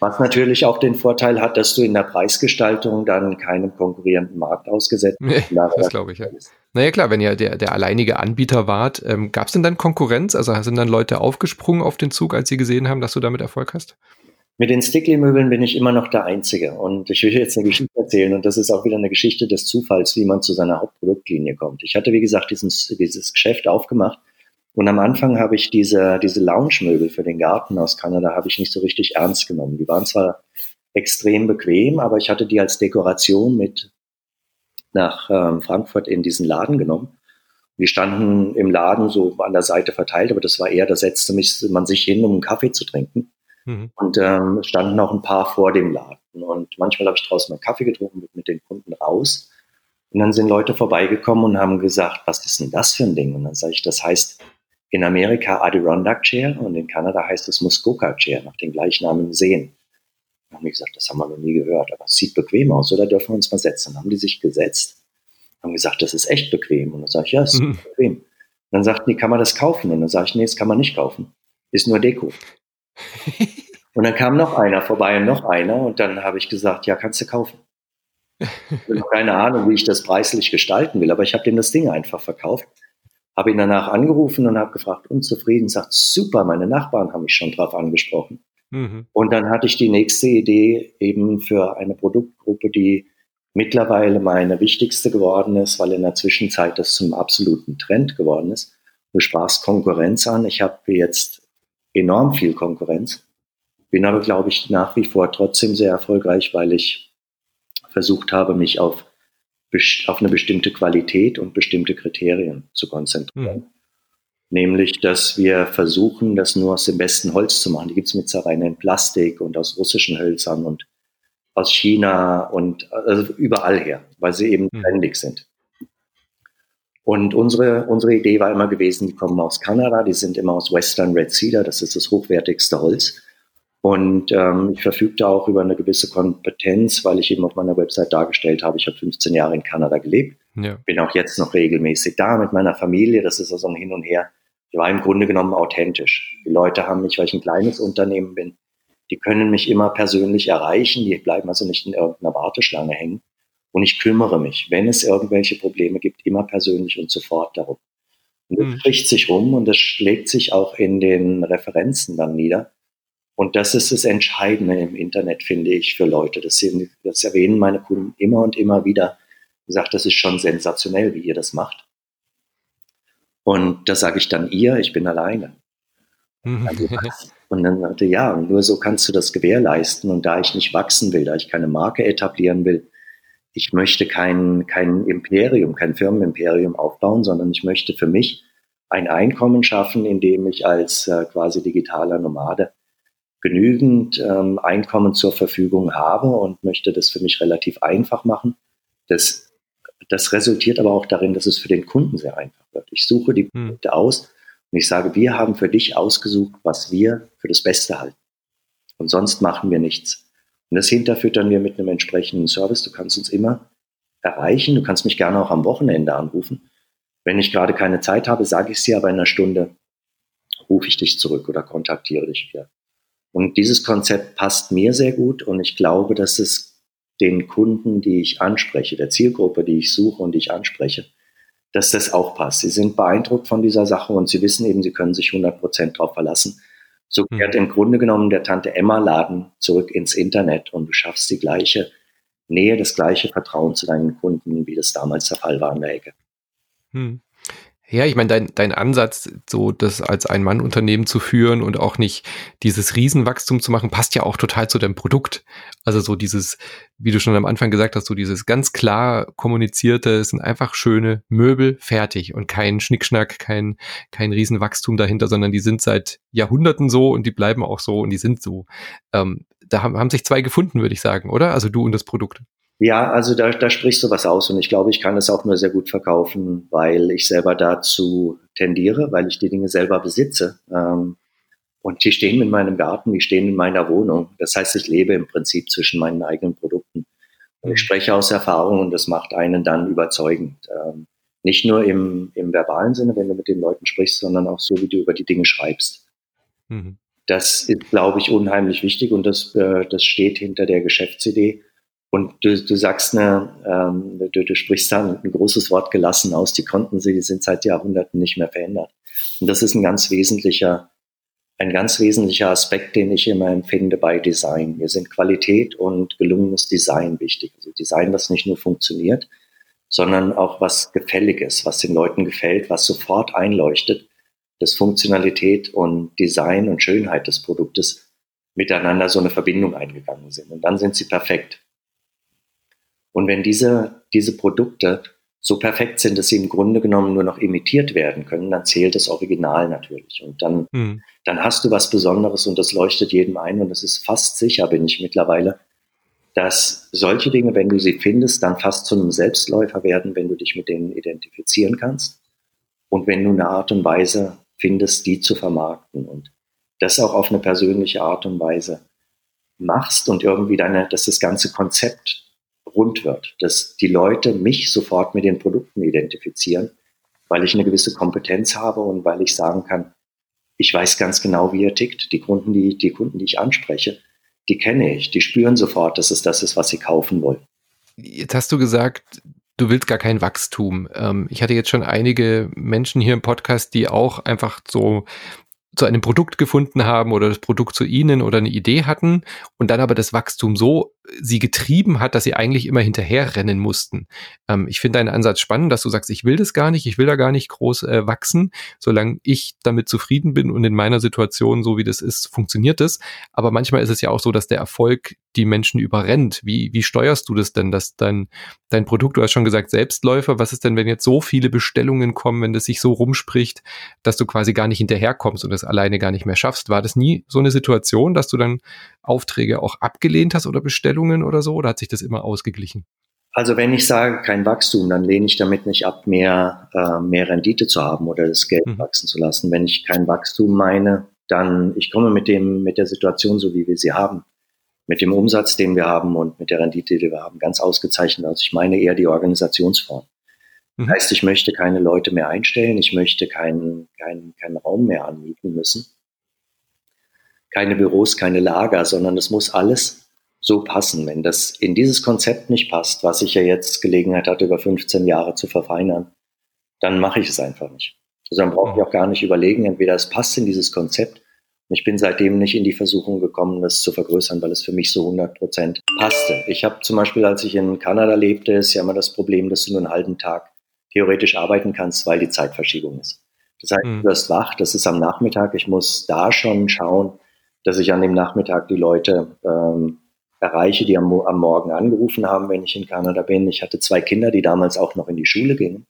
Was natürlich auch den Vorteil hat, dass du in der Preisgestaltung dann keinem konkurrierenden Markt ausgesetzt bist. Nee, das glaube ich, ja. Naja klar, wenn ihr der, der alleinige Anbieter wart, ähm, gab es denn dann Konkurrenz? Also sind dann Leute aufgesprungen auf den Zug, als sie gesehen haben, dass du damit Erfolg hast? Mit den Stickly-Möbeln bin ich immer noch der Einzige. Und ich will jetzt eine Geschichte erzählen. Und das ist auch wieder eine Geschichte des Zufalls, wie man zu seiner Hauptproduktlinie kommt. Ich hatte, wie gesagt, dieses, dieses Geschäft aufgemacht und am Anfang habe ich diese, diese Lounge-Möbel für den Garten aus Kanada habe ich nicht so richtig ernst genommen. Die waren zwar extrem bequem, aber ich hatte die als Dekoration mit nach ähm, Frankfurt in diesen Laden genommen. Die standen im Laden so an der Seite verteilt, aber das war eher, da setzte mich, man sich hin, um einen Kaffee zu trinken. Mhm. Und ähm, standen noch ein paar vor dem Laden. Und manchmal habe ich draußen einen Kaffee getrunken, mit, mit den Kunden raus. Und dann sind Leute vorbeigekommen und haben gesagt, was ist denn das für ein Ding? Und dann sage ich, das heißt in Amerika Adirondack Chair und in Kanada heißt es Muskoka Chair, nach den gleichnamigen Seen. Dann haben die gesagt, das haben wir noch nie gehört, aber es sieht bequem aus, oder dürfen wir uns mal setzen? Dann haben die sich gesetzt, haben gesagt, das ist echt bequem. Und dann sage ich, ja, es ist mhm. bequem. Und dann sagten die, kann man das kaufen? Und dann sage ich, nee, das kann man nicht kaufen. Ist nur Deko. und dann kam noch einer vorbei und noch einer und dann habe ich gesagt, ja, kannst du kaufen. Ich habe noch keine Ahnung, wie ich das preislich gestalten will, aber ich habe dem das Ding einfach verkauft. Habe ihn danach angerufen und habe gefragt, unzufrieden, sagt, super, meine Nachbarn haben mich schon drauf angesprochen. Mhm. Und dann hatte ich die nächste Idee eben für eine Produktgruppe, die mittlerweile meine wichtigste geworden ist, weil in der Zwischenzeit das zum absoluten Trend geworden ist. Du sprachst Konkurrenz an. Ich habe jetzt enorm viel Konkurrenz, bin aber, glaube ich, nach wie vor trotzdem sehr erfolgreich, weil ich versucht habe, mich auf, auf eine bestimmte Qualität und bestimmte Kriterien zu konzentrieren. Mhm. Nämlich, dass wir versuchen, das nur aus dem besten Holz zu machen. Die gibt es mittlerweile in Plastik und aus russischen Hölzern und aus China und also überall her, weil sie eben mhm. trendig sind. Und unsere, unsere Idee war immer gewesen, die kommen aus Kanada, die sind immer aus Western Red Cedar, das ist das hochwertigste Holz. Und ähm, ich verfügte auch über eine gewisse Kompetenz, weil ich eben auf meiner Website dargestellt habe, ich habe 15 Jahre in Kanada gelebt, ja. bin auch jetzt noch regelmäßig da mit meiner Familie, das ist also ein Hin und Her. Ich war im Grunde genommen authentisch. Die Leute haben mich, weil ich ein kleines Unternehmen bin, die können mich immer persönlich erreichen, die bleiben also nicht in irgendeiner Warteschlange hängen. Und ich kümmere mich, wenn es irgendwelche Probleme gibt, immer persönlich und sofort darum. Und das mhm. spricht sich rum und das schlägt sich auch in den Referenzen dann nieder. Und das ist das Entscheidende im Internet, finde ich, für Leute. Das, sind, das erwähnen meine Kunden immer und immer wieder. Ich sage, das ist schon sensationell, wie ihr das macht. Und da sage ich dann ihr, ich bin alleine. Mhm. Also, und dann sagte ja, nur so kannst du das gewährleisten. Und da ich nicht wachsen will, da ich keine Marke etablieren will, ich möchte kein, kein Imperium, kein Firmenimperium aufbauen, sondern ich möchte für mich ein Einkommen schaffen, in dem ich als äh, quasi digitaler Nomade genügend ähm, Einkommen zur Verfügung habe und möchte das für mich relativ einfach machen. Das, das resultiert aber auch darin, dass es für den Kunden sehr einfach wird. Ich suche die hm. Produkte hm. aus und ich sage, wir haben für dich ausgesucht, was wir für das Beste halten. Und sonst machen wir nichts. Und das hinterfüttern wir mit einem entsprechenden Service. Du kannst uns immer erreichen. Du kannst mich gerne auch am Wochenende anrufen. Wenn ich gerade keine Zeit habe, sage ich es dir, aber in einer Stunde rufe ich dich zurück oder kontaktiere dich wieder. Und dieses Konzept passt mir sehr gut und ich glaube, dass es den Kunden, die ich anspreche, der Zielgruppe, die ich suche und die ich anspreche, dass das auch passt. Sie sind beeindruckt von dieser Sache und sie wissen eben, sie können sich 100 Prozent darauf verlassen. So hm. kehrt im Grunde genommen der Tante Emma Laden zurück ins Internet und du schaffst die gleiche Nähe, das gleiche Vertrauen zu deinen Kunden, wie das damals der Fall war in der Ecke. Hm. Ja, ich meine, dein, dein Ansatz, so das als Ein-Mann-Unternehmen zu führen und auch nicht dieses Riesenwachstum zu machen, passt ja auch total zu deinem Produkt. Also so dieses, wie du schon am Anfang gesagt hast, so dieses ganz klar kommunizierte, es sind einfach schöne Möbel fertig und kein Schnickschnack, kein, kein Riesenwachstum dahinter, sondern die sind seit Jahrhunderten so und die bleiben auch so und die sind so. Ähm, da haben, haben sich zwei gefunden, würde ich sagen, oder? Also du und das Produkt. Ja, also da, da sprichst du was aus und ich glaube, ich kann es auch nur sehr gut verkaufen, weil ich selber dazu tendiere, weil ich die Dinge selber besitze. Ähm, und die stehen in meinem Garten, die stehen in meiner Wohnung. Das heißt, ich lebe im Prinzip zwischen meinen eigenen Produkten. Und ich mhm. spreche aus Erfahrung und das macht einen dann überzeugend. Ähm, nicht nur im, im verbalen Sinne, wenn du mit den Leuten sprichst, sondern auch so, wie du über die Dinge schreibst. Mhm. Das ist, glaube ich, unheimlich wichtig und das, äh, das steht hinter der Geschäftsidee. Und du, du sagst, ne, ähm, du, du sprichst da ein großes Wort gelassen aus, die konnten sie, die sind seit Jahrhunderten nicht mehr verändert. Und das ist ein ganz wesentlicher, ein ganz wesentlicher Aspekt, den ich immer empfinde bei Design. Mir sind Qualität und gelungenes Design wichtig. Also Design, das nicht nur funktioniert, sondern auch was gefällig ist, was den Leuten gefällt, was sofort einleuchtet, dass Funktionalität und Design und Schönheit des Produktes miteinander so eine Verbindung eingegangen sind. Und dann sind sie perfekt. Und wenn diese, diese Produkte so perfekt sind, dass sie im Grunde genommen nur noch imitiert werden können, dann zählt das Original natürlich. Und dann, mhm. dann hast du was Besonderes und das leuchtet jedem ein. Und das ist fast sicher, bin ich mittlerweile, dass solche Dinge, wenn du sie findest, dann fast zu einem Selbstläufer werden, wenn du dich mit denen identifizieren kannst und wenn du eine Art und Weise findest, die zu vermarkten und das auch auf eine persönliche Art und Weise machst und irgendwie deine, dass das ganze Konzept rund wird, dass die Leute mich sofort mit den Produkten identifizieren, weil ich eine gewisse Kompetenz habe und weil ich sagen kann, ich weiß ganz genau, wie er tickt. Die Kunden, die, die Kunden, die ich anspreche, die kenne ich, die spüren sofort, dass es das ist, was sie kaufen wollen. Jetzt hast du gesagt, du willst gar kein Wachstum. Ähm, ich hatte jetzt schon einige Menschen hier im Podcast, die auch einfach so zu einem Produkt gefunden haben oder das Produkt zu ihnen oder eine Idee hatten und dann aber das Wachstum so sie getrieben hat, dass sie eigentlich immer hinterherrennen mussten. Ähm, ich finde deinen Ansatz spannend, dass du sagst, ich will das gar nicht, ich will da gar nicht groß äh, wachsen, solange ich damit zufrieden bin und in meiner Situation, so wie das ist, funktioniert es. Aber manchmal ist es ja auch so, dass der Erfolg die Menschen überrennt. Wie, wie steuerst du das denn, dass dein, dein Produkt, du hast schon gesagt, Selbstläufer, was ist denn, wenn jetzt so viele Bestellungen kommen, wenn das sich so rumspricht, dass du quasi gar nicht hinterherkommst und das alleine gar nicht mehr schaffst? War das nie so eine Situation, dass du dann Aufträge auch abgelehnt hast oder Bestellungen oder so? Oder hat sich das immer ausgeglichen? Also wenn ich sage kein Wachstum, dann lehne ich damit nicht ab, mehr, äh, mehr Rendite zu haben oder das Geld mhm. wachsen zu lassen. Wenn ich kein Wachstum meine, dann ich komme mit dem mit der Situation so wie wir sie haben, mit dem Umsatz, den wir haben und mit der Rendite, die wir haben, ganz ausgezeichnet. Also ich meine eher die Organisationsform. Mhm. Das heißt, ich möchte keine Leute mehr einstellen, ich möchte keinen keinen keinen Raum mehr anmieten müssen keine Büros, keine Lager, sondern es muss alles so passen. Wenn das in dieses Konzept nicht passt, was ich ja jetzt Gelegenheit hatte, über 15 Jahre zu verfeinern, dann mache ich es einfach nicht. Also dann brauche ich auch gar nicht überlegen, entweder es passt in dieses Konzept. Ich bin seitdem nicht in die Versuchung gekommen, das zu vergrößern, weil es für mich so 100 Prozent passte. Ich habe zum Beispiel, als ich in Kanada lebte, ist ja immer das Problem, dass du nur einen halben Tag theoretisch arbeiten kannst, weil die Zeitverschiebung ist. Das heißt, mhm. du wirst wach, das ist am Nachmittag. Ich muss da schon schauen, dass ich an dem Nachmittag die Leute ähm, erreiche, die am, am Morgen angerufen haben, wenn ich in Kanada bin. Ich hatte zwei Kinder, die damals auch noch in die Schule gingen.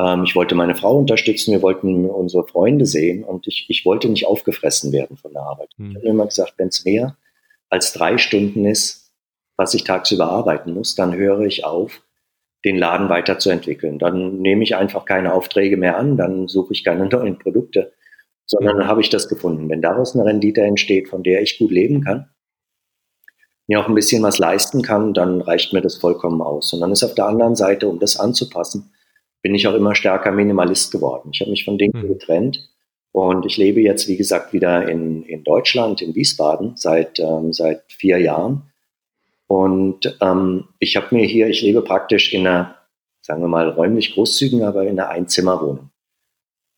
Ähm, ich wollte meine Frau unterstützen, wir wollten unsere Freunde sehen und ich, ich wollte nicht aufgefressen werden von der Arbeit. Mhm. Ich habe immer gesagt, wenn es mehr als drei Stunden ist, was ich tagsüber arbeiten muss, dann höre ich auf, den Laden weiterzuentwickeln. Dann nehme ich einfach keine Aufträge mehr an, dann suche ich keine neuen Produkte sondern dann habe ich das gefunden. Wenn daraus eine Rendite entsteht, von der ich gut leben kann, mir auch ein bisschen was leisten kann, dann reicht mir das vollkommen aus. Und dann ist auf der anderen Seite, um das anzupassen, bin ich auch immer stärker Minimalist geworden. Ich habe mich von Dingen mhm. getrennt und ich lebe jetzt, wie gesagt, wieder in, in Deutschland, in Wiesbaden, seit, ähm, seit vier Jahren. Und ähm, ich habe mir hier, ich lebe praktisch in einer, sagen wir mal, räumlich großzügigen, aber in einer Einzimmerwohnung.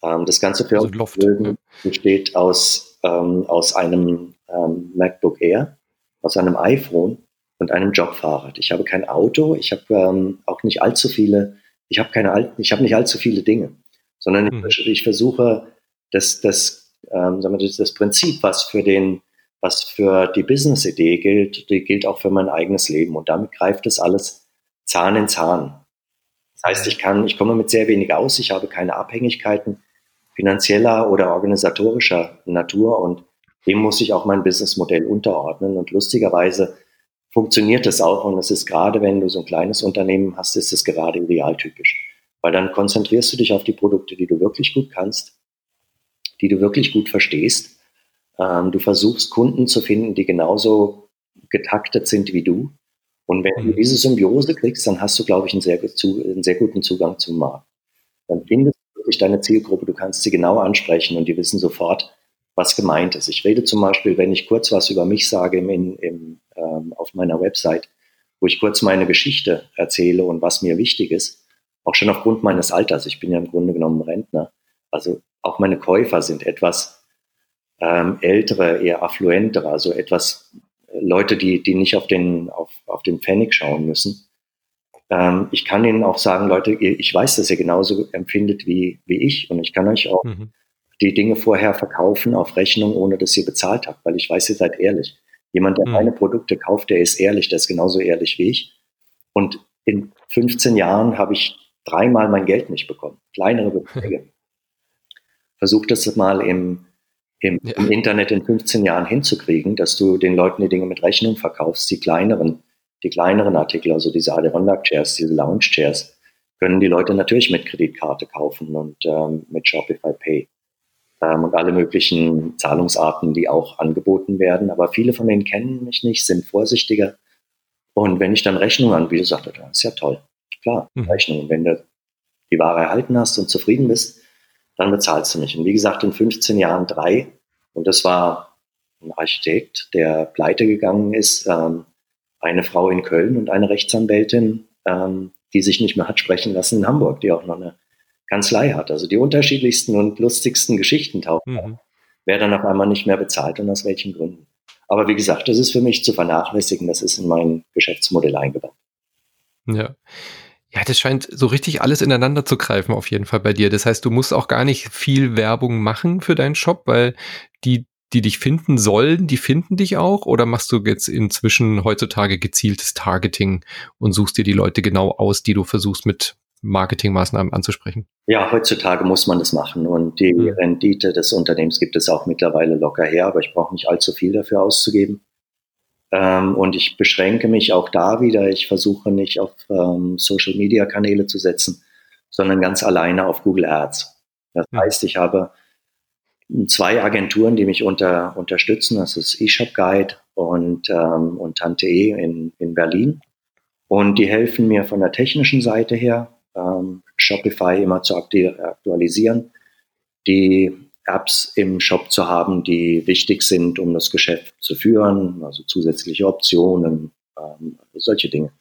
Ähm, das ganze also Firmenvermögen besteht aus, ähm, aus einem ähm, MacBook Air, aus einem iPhone und einem Jobfahrrad. Ich habe kein Auto, ich habe ähm, auch nicht allzu viele, ich habe keine, ich habe nicht allzu viele Dinge, sondern mhm. ich, ich, versuche das, das, ähm, sagen wir, das, das Prinzip, was für den, was für die Business-Idee gilt, die gilt auch für mein eigenes Leben und damit greift es alles Zahn in Zahn. Das heißt, ich kann, ich komme mit sehr wenig aus, ich habe keine Abhängigkeiten, finanzieller oder organisatorischer Natur und dem muss ich auch mein Businessmodell unterordnen. Und lustigerweise funktioniert das auch und es ist gerade, wenn du so ein kleines Unternehmen hast, ist es gerade idealtypisch. Weil dann konzentrierst du dich auf die Produkte, die du wirklich gut kannst, die du wirklich gut verstehst. Ähm, du versuchst Kunden zu finden, die genauso getaktet sind wie du. Und wenn du mhm. diese Symbiose kriegst, dann hast du, glaube ich, einen sehr, einen sehr guten Zugang zum Markt. Dann findest wirklich deine Zielgruppe, du kannst sie genau ansprechen und die wissen sofort, was gemeint ist. Ich rede zum Beispiel, wenn ich kurz was über mich sage im, im, ähm, auf meiner Website, wo ich kurz meine Geschichte erzähle und was mir wichtig ist, auch schon aufgrund meines Alters. Ich bin ja im Grunde genommen Rentner. Also auch meine Käufer sind etwas ähm, ältere, eher affluentere, also etwas äh, Leute, die, die nicht auf den, auf, auf den Pfennig schauen müssen. Ähm, ich kann Ihnen auch sagen, Leute, ich weiß, dass ihr genauso empfindet wie, wie ich und ich kann euch auch mhm. Die Dinge vorher verkaufen auf Rechnung, ohne dass ihr bezahlt habt, weil ich weiß, ihr seid ehrlich. Jemand, der mhm. meine Produkte kauft, der ist ehrlich, der ist genauso ehrlich wie ich. Und in 15 Jahren habe ich dreimal mein Geld nicht bekommen. Kleinere Beträge. Versuch das mal im, im, ja. im, Internet in 15 Jahren hinzukriegen, dass du den Leuten die Dinge mit Rechnung verkaufst, die kleineren die kleineren Artikel, also diese Adirondack Chairs, diese Lounge Chairs, können die Leute natürlich mit Kreditkarte kaufen und ähm, mit Shopify Pay ähm, und alle möglichen Zahlungsarten, die auch angeboten werden. Aber viele von denen kennen mich nicht, sind vorsichtiger. Und wenn ich dann Rechnungen anbiete, sagt er, das ist ja toll. Klar, mhm. Rechnung. Wenn du die Ware erhalten hast und zufrieden bist, dann bezahlst du mich. Und wie gesagt, in 15 Jahren drei. Und das war ein Architekt, der pleite gegangen ist, ähm, eine Frau in Köln und eine Rechtsanwältin, ähm, die sich nicht mehr hat sprechen lassen in Hamburg, die auch noch eine Kanzlei hat. Also die unterschiedlichsten und lustigsten Geschichten tauchen mhm. Wer dann auf einmal nicht mehr bezahlt und aus welchen Gründen. Aber wie gesagt, das ist für mich zu vernachlässigen. Das ist in mein Geschäftsmodell eingebaut. Ja. Ja, das scheint so richtig alles ineinander zu greifen, auf jeden Fall bei dir. Das heißt, du musst auch gar nicht viel Werbung machen für deinen Shop, weil die, die dich finden sollen, die finden dich auch? Oder machst du jetzt inzwischen heutzutage gezieltes Targeting und suchst dir die Leute genau aus, die du versuchst mit Marketingmaßnahmen anzusprechen? Ja, heutzutage muss man das machen und die mhm. Rendite des Unternehmens gibt es auch mittlerweile locker her, aber ich brauche nicht allzu viel dafür auszugeben. Ähm, und ich beschränke mich auch da wieder. Ich versuche nicht auf ähm, Social Media Kanäle zu setzen, sondern ganz alleine auf Google Ads. Das mhm. heißt, ich habe zwei Agenturen, die mich unter, unterstützen. Das ist eShop Guide und, ähm, und Tante E in, in Berlin. Und die helfen mir von der technischen Seite her, ähm, Shopify immer zu aktualisieren, die Apps im Shop zu haben, die wichtig sind, um das Geschäft zu führen, also zusätzliche Optionen, ähm, solche Dinge.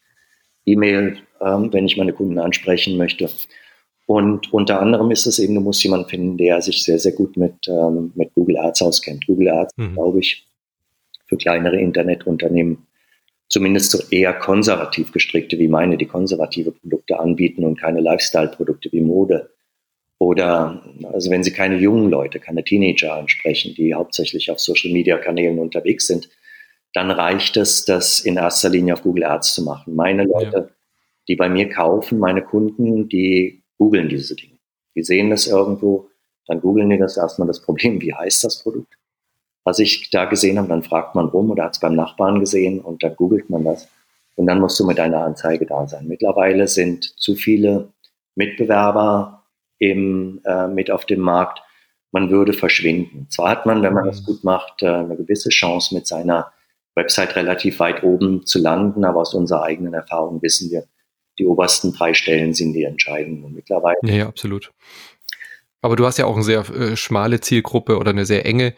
E-Mail, ähm, wenn ich meine Kunden ansprechen möchte. Und unter anderem ist es eben, du musst jemanden finden, der sich sehr, sehr gut mit, ähm, mit Google Ads auskennt. Google Ads, mhm. glaube ich, für kleinere Internetunternehmen zumindest so eher konservativ gestrickte wie meine, die konservative Produkte anbieten und keine Lifestyle-Produkte wie Mode oder also wenn Sie keine jungen Leute, keine Teenager ansprechen, die hauptsächlich auf Social-Media-Kanälen unterwegs sind, dann reicht es, das in erster Linie auf Google Ads zu machen. Meine Leute, ja. die bei mir kaufen, meine Kunden, die googeln diese Dinge. Die sehen das irgendwo, dann googeln die das erstmal das Problem, wie heißt das Produkt? Was ich da gesehen habe, dann fragt man rum oder hat es beim Nachbarn gesehen und dann googelt man das. Und dann musst du mit deiner Anzeige da sein. Mittlerweile sind zu viele Mitbewerber eben äh, mit auf dem Markt, man würde verschwinden. Zwar hat man, wenn man das gut macht, äh, eine gewisse Chance mit seiner Website relativ weit oben zu landen, aber aus unserer eigenen Erfahrung wissen wir, die obersten drei Stellen sind die entscheidenden. Mittlerweile. Ja, ja, absolut. Aber du hast ja auch eine sehr äh, schmale Zielgruppe oder eine sehr enge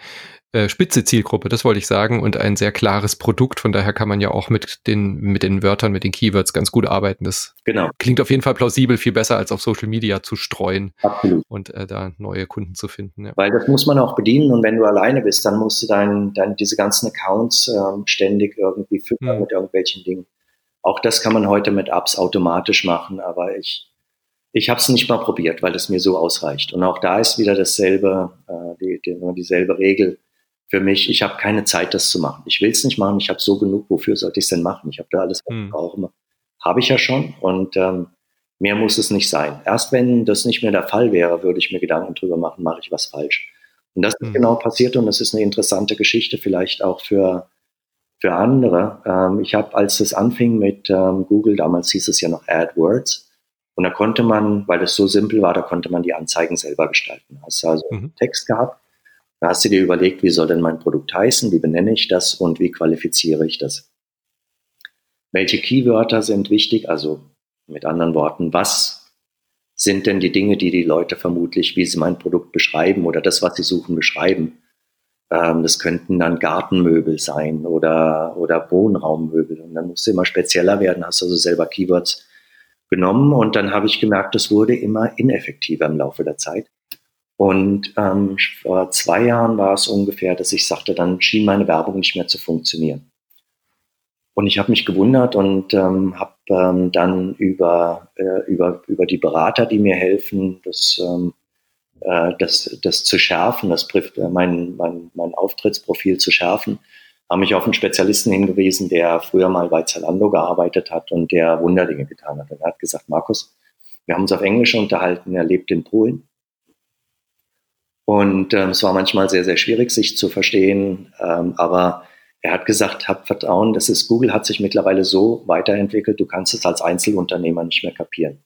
äh, spitze Zielgruppe, das wollte ich sagen, und ein sehr klares Produkt. Von daher kann man ja auch mit den, mit den Wörtern, mit den Keywords ganz gut arbeiten. Das genau. klingt auf jeden Fall plausibel, viel besser als auf Social Media zu streuen Absolut. und äh, da neue Kunden zu finden. Ja. Weil das muss man auch bedienen und wenn du alleine bist, dann musst du dein, dein, diese ganzen Accounts ähm, ständig irgendwie füttern hm. mit irgendwelchen Dingen. Auch das kann man heute mit Apps automatisch machen, aber ich, ich habe es nicht mal probiert, weil es mir so ausreicht. Und auch da ist wieder dasselbe, äh, die, die, dieselbe Regel für mich, ich habe keine Zeit, das zu machen. Ich will es nicht machen, ich habe so genug, wofür sollte ich es denn machen? Ich habe da alles, was ich hm. brauche. Habe ich ja schon und ähm, mehr muss es nicht sein. Erst wenn das nicht mehr der Fall wäre, würde ich mir Gedanken drüber machen, mache ich was falsch. Und das ist mhm. genau passiert und das ist eine interessante Geschichte vielleicht auch für, für andere. Ähm, ich habe, als es anfing mit ähm, Google, damals hieß es ja noch AdWords, und da konnte man, weil es so simpel war, da konnte man die Anzeigen selber gestalten. Hast also mhm. Text gehabt da hast du dir überlegt, wie soll denn mein Produkt heißen, wie benenne ich das und wie qualifiziere ich das. Welche Keywörter sind wichtig? Also mit anderen Worten, was sind denn die Dinge, die die Leute vermutlich, wie sie mein Produkt beschreiben oder das, was sie suchen, beschreiben? Ähm, das könnten dann Gartenmöbel sein oder, oder Wohnraummöbel. Und dann musst du immer spezieller werden, hast also selber Keywords genommen und dann habe ich gemerkt, das wurde immer ineffektiver im Laufe der Zeit. Und ähm, vor zwei Jahren war es ungefähr, dass ich sagte, dann schien meine Werbung nicht mehr zu funktionieren. Und ich habe mich gewundert und ähm, habe ähm, dann über, äh, über, über die Berater, die mir helfen, das, ähm, äh, das, das zu schärfen, das, äh, mein, mein, mein Auftrittsprofil zu schärfen, habe mich auf einen Spezialisten hingewiesen, der früher mal bei Zalando gearbeitet hat und der Wunderdinge getan hat. Und er hat gesagt, Markus, wir haben uns auf Englisch unterhalten, er lebt in Polen und ähm, es war manchmal sehr, sehr schwierig, sich zu verstehen. Ähm, aber er hat gesagt, hab Vertrauen, das ist, Google hat sich mittlerweile so weiterentwickelt, du kannst es als Einzelunternehmer nicht mehr kapieren.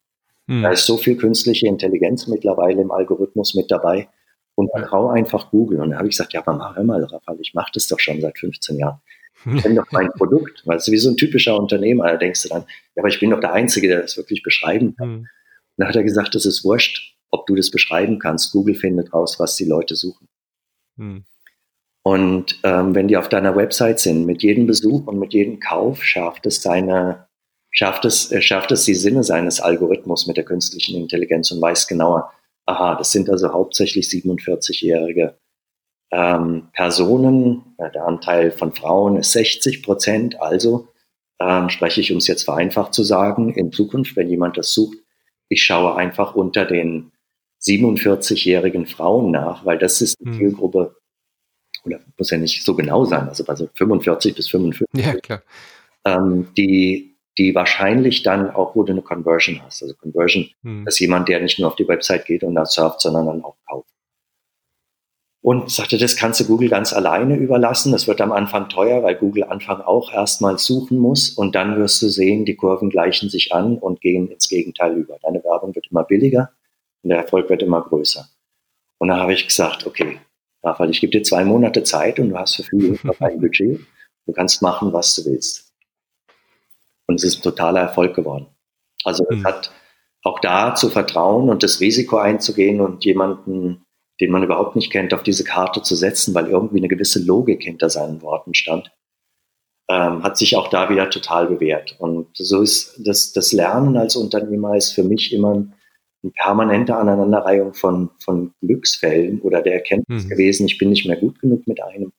Hm. Da ist so viel künstliche Intelligenz mittlerweile im Algorithmus mit dabei und vertraue einfach Google. Und da habe ich gesagt, ja, aber mach mal, Rafael, ich mache das doch schon seit 15 Jahren. Ich kenne doch mein Produkt. Weißt du, wie so ein typischer Unternehmer, da denkst du dann, ja, aber ich bin doch der Einzige, der das wirklich beschreiben kann. Hm. Und dann hat er gesagt, das ist wurscht, ob du das beschreiben kannst. Google findet raus, was die Leute suchen. Hm. Und ähm, wenn die auf deiner Website sind, mit jedem Besuch und mit jedem Kauf schafft es seine, schafft es, äh, schafft es die Sinne seines Algorithmus mit der künstlichen Intelligenz und weiß genauer, aha, das sind also hauptsächlich 47-jährige ähm, Personen. Ja, der Anteil von Frauen ist 60 Prozent. Also ähm, spreche ich, um es jetzt vereinfacht zu sagen, in Zukunft, wenn jemand das sucht, ich schaue einfach unter den 47-jährigen Frauen nach, weil das ist die hm. Zielgruppe, oder muss ja nicht so genau sein, also, also 45 bis 55, ja, klar. Ähm, die, die wahrscheinlich dann auch, wo du eine Conversion hast. Also Conversion hm. ist jemand, der nicht nur auf die Website geht und da surft, sondern dann auch kauft. Und sagte, das kannst du Google ganz alleine überlassen. Das wird am Anfang teuer, weil Google Anfang auch erstmal suchen muss. Und dann wirst du sehen, die Kurven gleichen sich an und gehen ins Gegenteil über. Deine Werbung wird immer billiger und der Erfolg wird immer größer. Und da habe ich gesagt, okay, Raphael, ich gebe dir zwei Monate Zeit und du hast verfügbar über ein Budget. Du kannst machen, was du willst. Und es ist ein totaler Erfolg geworden. Also es mhm. hat auch da zu vertrauen und das Risiko einzugehen und jemanden, den man überhaupt nicht kennt, auf diese Karte zu setzen, weil irgendwie eine gewisse Logik hinter seinen Worten stand, ähm, hat sich auch da wieder total bewährt. Und so ist das, das Lernen als Unternehmer ist für mich immer ein eine permanente Aneinanderreihung von, von Glücksfällen oder der Erkenntnis mhm. gewesen, ich bin nicht mehr gut genug mit einem.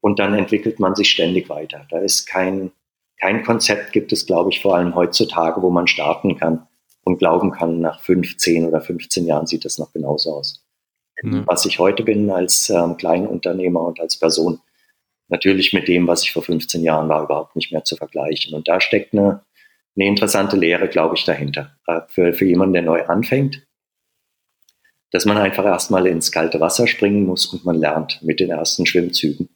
Und dann entwickelt man sich ständig weiter. Da ist kein, kein Konzept gibt es, glaube ich, vor allem heutzutage, wo man starten kann und glauben kann, nach fünf, zehn oder 15 Jahren sieht das noch genauso aus. Mhm. Was ich heute bin als ähm, Kleinunternehmer und als Person, natürlich mit dem, was ich vor 15 Jahren war, überhaupt nicht mehr zu vergleichen. Und da steckt eine, eine interessante Lehre, glaube ich, dahinter. Äh, für, für jemanden, der neu anfängt, dass man einfach erstmal ins kalte Wasser springen muss und man lernt mit den ersten Schwimmzügen.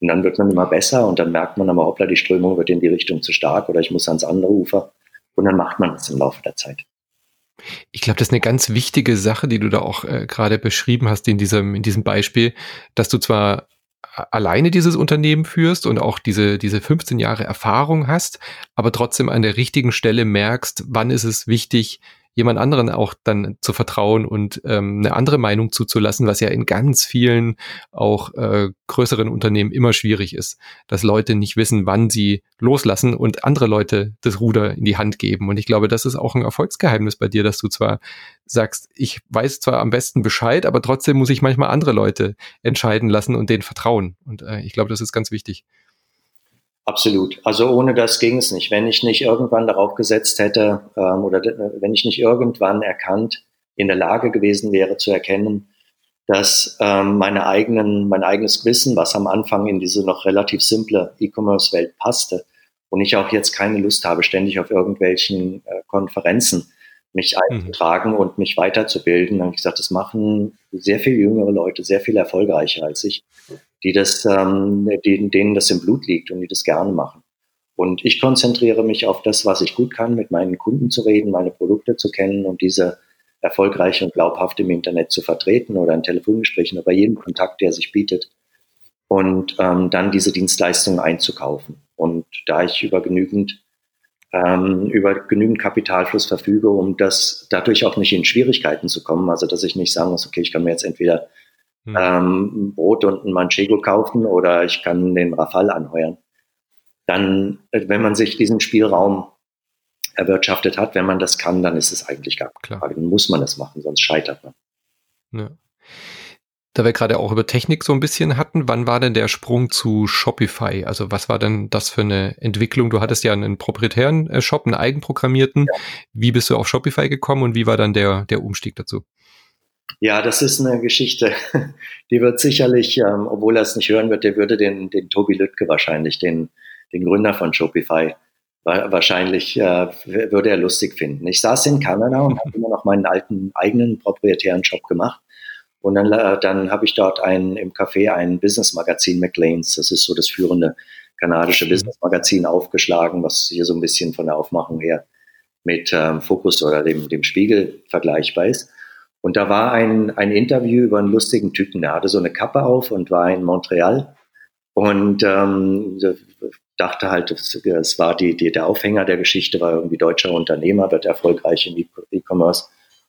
Und dann wird man immer besser und dann merkt man aber, hoppla, die Strömung wird in die Richtung zu stark oder ich muss ans andere Ufer. Und dann macht man es im Laufe der Zeit. Ich glaube, das ist eine ganz wichtige Sache, die du da auch äh, gerade beschrieben hast in diesem, in diesem Beispiel, dass du zwar alleine dieses Unternehmen führst und auch diese, diese 15 Jahre Erfahrung hast, aber trotzdem an der richtigen Stelle merkst, wann ist es wichtig, jemand anderen auch dann zu vertrauen und ähm, eine andere Meinung zuzulassen, was ja in ganz vielen auch äh, größeren Unternehmen immer schwierig ist, dass Leute nicht wissen, wann sie loslassen und andere Leute das Ruder in die Hand geben. Und ich glaube, das ist auch ein Erfolgsgeheimnis bei dir, dass du zwar sagst, ich weiß zwar am besten Bescheid, aber trotzdem muss ich manchmal andere Leute entscheiden lassen und denen vertrauen. Und äh, ich glaube, das ist ganz wichtig. Absolut. Also ohne das ging es nicht. Wenn ich nicht irgendwann darauf gesetzt hätte ähm, oder wenn ich nicht irgendwann erkannt in der Lage gewesen wäre zu erkennen, dass ähm, meine eigenen, mein eigenes Wissen, was am Anfang in diese noch relativ simple E-Commerce-Welt passte und ich auch jetzt keine Lust habe, ständig auf irgendwelchen äh, Konferenzen mich mhm. einzutragen mhm. und mich weiterzubilden, dann habe ich gesagt, das machen sehr viel jüngere Leute, sehr viel erfolgreicher als ich die das, ähm, denen das im Blut liegt und die das gerne machen. Und ich konzentriere mich auf das, was ich gut kann, mit meinen Kunden zu reden, meine Produkte zu kennen und diese erfolgreich und glaubhaft im Internet zu vertreten oder in Telefongesprächen oder bei jedem Kontakt, der sich bietet. Und ähm, dann diese Dienstleistungen einzukaufen. Und da ich über genügend ähm, über genügend Kapitalfluss verfüge, um das dadurch auch nicht in Schwierigkeiten zu kommen. Also dass ich nicht sagen muss, okay, ich kann mir jetzt entweder hm. ähm, ein Brot und ein Manchego kaufen oder ich kann den Rafale anheuern. Dann, äh, wenn man sich diesen Spielraum erwirtschaftet hat, wenn man das kann, dann ist es eigentlich gar keine Frage. Dann muss man das machen, sonst scheitert man. Ja. Da wir gerade auch über Technik so ein bisschen hatten, wann war denn der Sprung zu Shopify? Also was war denn das für eine Entwicklung? Du hattest ja einen proprietären äh, Shop, einen eigenprogrammierten. Ja. Wie bist du auf Shopify gekommen und wie war dann der, der Umstieg dazu? Ja, das ist eine Geschichte, die wird sicherlich, ähm, obwohl er es nicht hören wird, der würde den, den Tobi Lüttke wahrscheinlich, den, den Gründer von Shopify, wahrscheinlich äh, würde er lustig finden. Ich saß in Kanada und habe immer noch meinen alten eigenen proprietären Shop gemacht. Und dann, äh, dann habe ich dort ein, im Café ein Business-Magazin McLean's. Das ist so das führende kanadische mhm. Business Magazin aufgeschlagen, was hier so ein bisschen von der Aufmachung her mit ähm, Fokus oder dem, dem Spiegel vergleichbar ist. Und da war ein, ein Interview über einen lustigen Typen, der hatte so eine Kappe auf und war in Montreal und ähm, dachte halt, es war die, die, der Aufhänger der Geschichte, war irgendwie deutscher Unternehmer, wird erfolgreich im E-Commerce.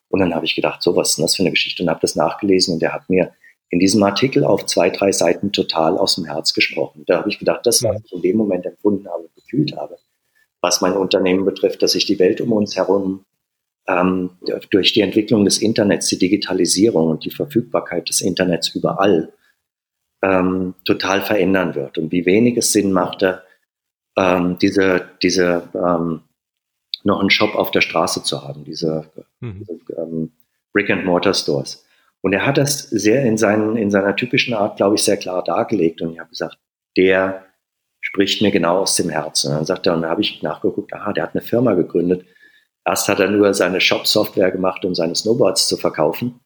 Und dann habe ich gedacht, so was ist denn das für eine Geschichte und habe das nachgelesen und der hat mir in diesem Artikel auf zwei, drei Seiten total aus dem Herz gesprochen. Da habe ich gedacht, das, was ich in dem Moment empfunden habe, gefühlt habe, was mein Unternehmen betrifft, dass sich die Welt um uns herum ähm, durch die Entwicklung des Internets, die Digitalisierung und die Verfügbarkeit des Internets überall ähm, total verändern wird und wie wenig es Sinn machte, ähm, diese, diese ähm, noch einen Shop auf der Straße zu haben, diese, mhm. diese ähm, Brick-and-Mortar-Stores. Und er hat das sehr in, seinen, in seiner typischen Art, glaube ich, sehr klar dargelegt. Und ich habe gesagt, der spricht mir genau aus dem Herzen. Und dann sagt er, und da habe ich nachgeguckt, aha, der hat eine Firma gegründet. Erst hat er nur seine Shop-Software gemacht, um seine Snowboards zu verkaufen.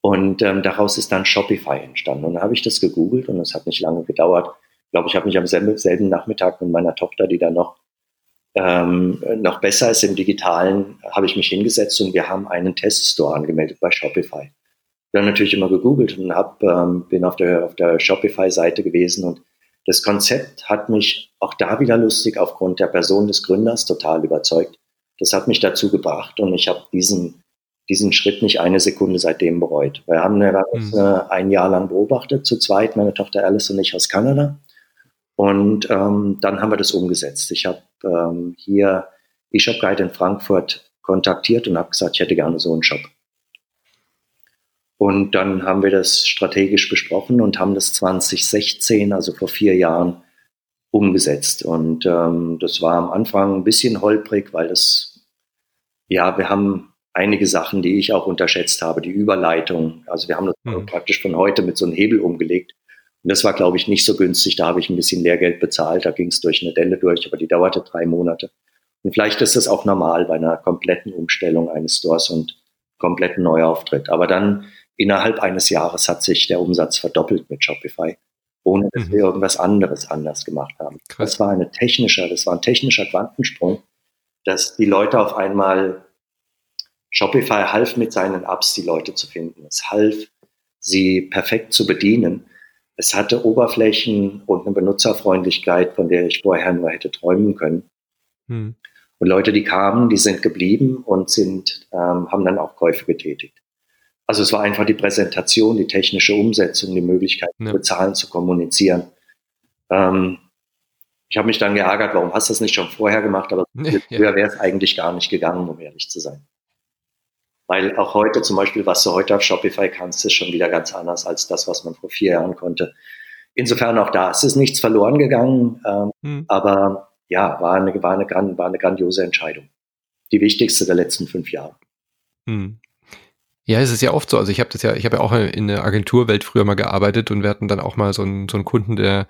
Und ähm, daraus ist dann Shopify entstanden. Und dann habe ich das gegoogelt und es hat nicht lange gedauert. Ich glaube, ich habe mich am selben, Nachmittag mit meiner Tochter, die da noch, ähm, noch besser ist im Digitalen, habe ich mich hingesetzt und wir haben einen Teststore angemeldet bei Shopify. Dann natürlich immer gegoogelt und hab, ähm, bin auf der, auf der Shopify-Seite gewesen und das Konzept hat mich auch da wieder lustig aufgrund der Person des Gründers total überzeugt. Das hat mich dazu gebracht und ich habe diesen, diesen Schritt nicht eine Sekunde seitdem bereut. Wir haben eine, mhm. ein Jahr lang beobachtet, zu zweit, meine Tochter Alice und ich aus Kanada. Und ähm, dann haben wir das umgesetzt. Ich habe ähm, hier eShop Guide in Frankfurt kontaktiert und habe gesagt, ich hätte gerne so einen Shop. Und dann haben wir das strategisch besprochen und haben das 2016, also vor vier Jahren, umgesetzt. Und ähm, das war am Anfang ein bisschen holprig, weil das, ja, wir haben einige Sachen, die ich auch unterschätzt habe, die Überleitung. Also wir haben das mhm. praktisch von heute mit so einem Hebel umgelegt. Und das war, glaube ich, nicht so günstig. Da habe ich ein bisschen Lehrgeld bezahlt. Da ging es durch eine Delle durch, aber die dauerte drei Monate. Und vielleicht ist das auch normal bei einer kompletten Umstellung eines Stores und kompletten Neuauftritt. Aber dann innerhalb eines Jahres hat sich der Umsatz verdoppelt mit Shopify, ohne dass mhm. wir irgendwas anderes anders gemacht haben. Krass. Das war eine technischer, das war ein technischer Quantensprung, dass die Leute auf einmal Shopify half mit seinen Apps die Leute zu finden. Es half, sie perfekt zu bedienen. Es hatte Oberflächen und eine Benutzerfreundlichkeit, von der ich vorher nur hätte träumen können. Mhm. Und Leute, die kamen, die sind geblieben und sind, ähm, haben dann auch Käufe getätigt. Also es war einfach die Präsentation, die technische Umsetzung, die Möglichkeit, ja. mit Zahlen zu kommunizieren. Ähm, ich habe mich dann geärgert, warum hast du das nicht schon vorher gemacht, aber ja. früher wäre es eigentlich gar nicht gegangen, um ehrlich zu sein. Weil auch heute zum Beispiel, was du heute auf Shopify kannst, ist schon wieder ganz anders als das, was man vor vier Jahren konnte. Insofern auch da, es ist nichts verloren gegangen, ähm, hm. aber ja, war eine, war, eine, war eine grandiose Entscheidung. Die wichtigste der letzten fünf Jahre. Hm. Ja, es ist ja oft so. Also ich habe das ja, ich habe ja auch in der Agenturwelt früher mal gearbeitet und wir hatten dann auch mal so einen, so einen Kunden, der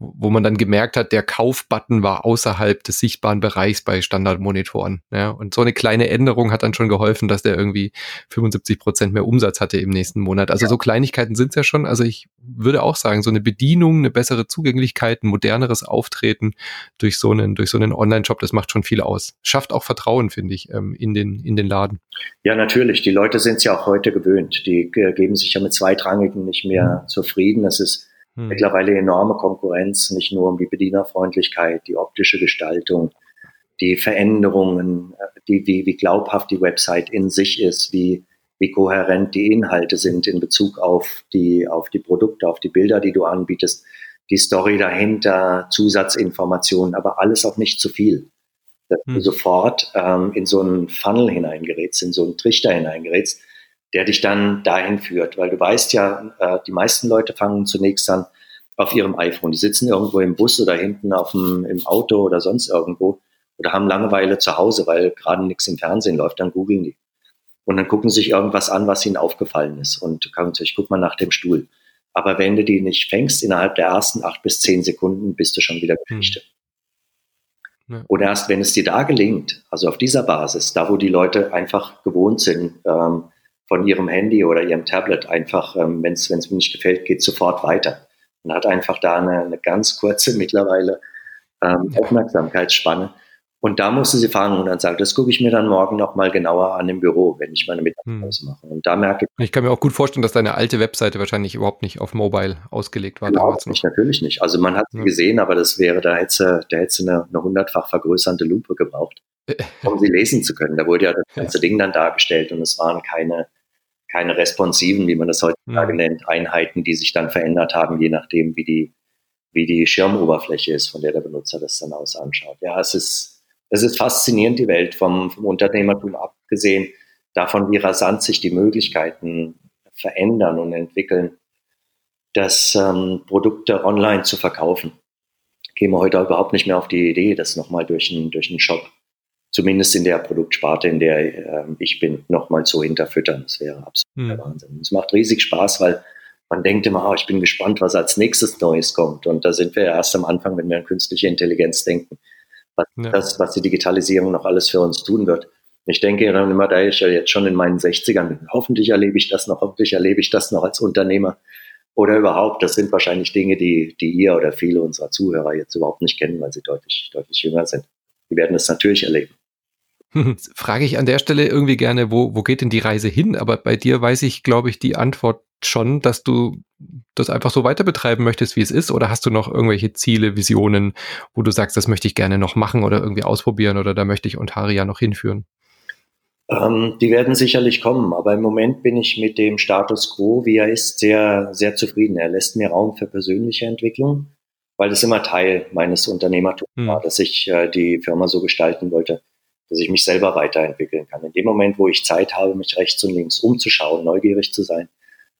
wo man dann gemerkt hat, der Kaufbutton war außerhalb des sichtbaren Bereichs bei Standardmonitoren. Ja, und so eine kleine Änderung hat dann schon geholfen, dass der irgendwie 75 Prozent mehr Umsatz hatte im nächsten Monat. Also ja. so Kleinigkeiten sind es ja schon. Also ich würde auch sagen, so eine Bedienung, eine bessere Zugänglichkeit, ein moderneres Auftreten durch so einen, durch so einen Online-Shop, das macht schon viel aus. Schafft auch Vertrauen, finde ich, ähm, in den, in den Laden. Ja, natürlich. Die Leute sind es ja auch heute gewöhnt. Die äh, geben sich ja mit Zweitrangigen nicht mehr mhm. zufrieden. Es ist hm. Mittlerweile enorme Konkurrenz, nicht nur um die Bedienerfreundlichkeit, die optische Gestaltung, die Veränderungen, äh, die, wie, wie glaubhaft die Website in sich ist, wie, wie kohärent die Inhalte sind in Bezug auf die, auf die Produkte, auf die Bilder, die du anbietest, die Story dahinter, Zusatzinformationen, aber alles auch nicht zu viel. Dass hm. du sofort ähm, in so einen Funnel hineingerätst, in so einen Trichter hineingerätst, der dich dann dahin führt. Weil du weißt ja, äh, die meisten Leute fangen zunächst an auf ihrem iPhone. Die sitzen irgendwo im Bus oder hinten auf dem, im Auto oder sonst irgendwo oder haben Langeweile zu Hause, weil gerade nichts im Fernsehen läuft, dann googeln die. Und dann gucken sie sich irgendwas an, was ihnen aufgefallen ist. Und kann sich, guck mal nach dem Stuhl. Aber wenn du die nicht fängst, innerhalb der ersten acht bis zehn Sekunden bist du schon wieder hm. Geschichte. Ja. Und erst wenn es dir da gelingt, also auf dieser Basis, da wo die Leute einfach gewohnt sind, ähm, von ihrem Handy oder ihrem Tablet einfach, ähm, wenn es mir nicht gefällt, geht sofort weiter. Und hat einfach da eine, eine ganz kurze, mittlerweile ähm, Aufmerksamkeitsspanne. Und da musste sie fangen und dann sagen, das gucke ich mir dann morgen nochmal genauer an im Büro, wenn ich meine Mittagspause hm. mache. Und da merke ich. Ich kann mir auch gut vorstellen, dass deine alte Webseite wahrscheinlich überhaupt nicht auf Mobile ausgelegt war. Überhaupt nicht, natürlich nicht. Also man hat sie ja. gesehen, aber das wäre, da hätte sie, da hätte sie eine, eine hundertfach vergrößernde Lupe gebraucht, um sie lesen zu können. Da wurde ja das ganze ja. Ding dann dargestellt und es waren keine, keine responsiven, wie man das heutzutage nennt, Einheiten, die sich dann verändert haben, je nachdem, wie die, wie die Schirmoberfläche ist, von der der Benutzer das dann aus anschaut. Ja, es ist, es ist faszinierend, die Welt vom, vom Unternehmertum abgesehen, davon, wie rasant sich die Möglichkeiten verändern und entwickeln, das ähm, Produkte online zu verkaufen. Käme heute überhaupt nicht mehr auf die Idee, das nochmal durch einen, durch einen Shop, zumindest in der Produktsparte, in der äh, ich bin, nochmal zu hinterfüttern. Das wäre absolut hm. Wahnsinn. Es macht riesig Spaß, weil man denkt immer, oh, ich bin gespannt, was als nächstes Neues kommt. Und da sind wir erst am Anfang, wenn wir an künstliche Intelligenz denken was, ja. das, was die Digitalisierung noch alles für uns tun wird. Ich denke dann immer, da ich ja jetzt schon in meinen 60ern bin, hoffentlich erlebe ich das noch, hoffentlich erlebe ich das noch als Unternehmer oder überhaupt. Das sind wahrscheinlich Dinge, die, die ihr oder viele unserer Zuhörer jetzt überhaupt nicht kennen, weil sie deutlich, deutlich jünger sind. Die werden es natürlich erleben. Frage ich an der Stelle irgendwie gerne, wo, wo geht denn die Reise hin? Aber bei dir weiß ich, glaube ich, die Antwort schon, dass du das einfach so weiter betreiben möchtest, wie es ist? Oder hast du noch irgendwelche Ziele, Visionen, wo du sagst, das möchte ich gerne noch machen oder irgendwie ausprobieren oder da möchte ich Ontaria noch hinführen? Ähm, die werden sicherlich kommen, aber im Moment bin ich mit dem Status quo, wie er ist, sehr, sehr zufrieden. Er lässt mir Raum für persönliche Entwicklung, weil das immer Teil meines Unternehmertums hm. war, dass ich äh, die Firma so gestalten wollte, dass ich mich selber weiterentwickeln kann. In dem Moment, wo ich Zeit habe, mich rechts und links umzuschauen, neugierig zu sein,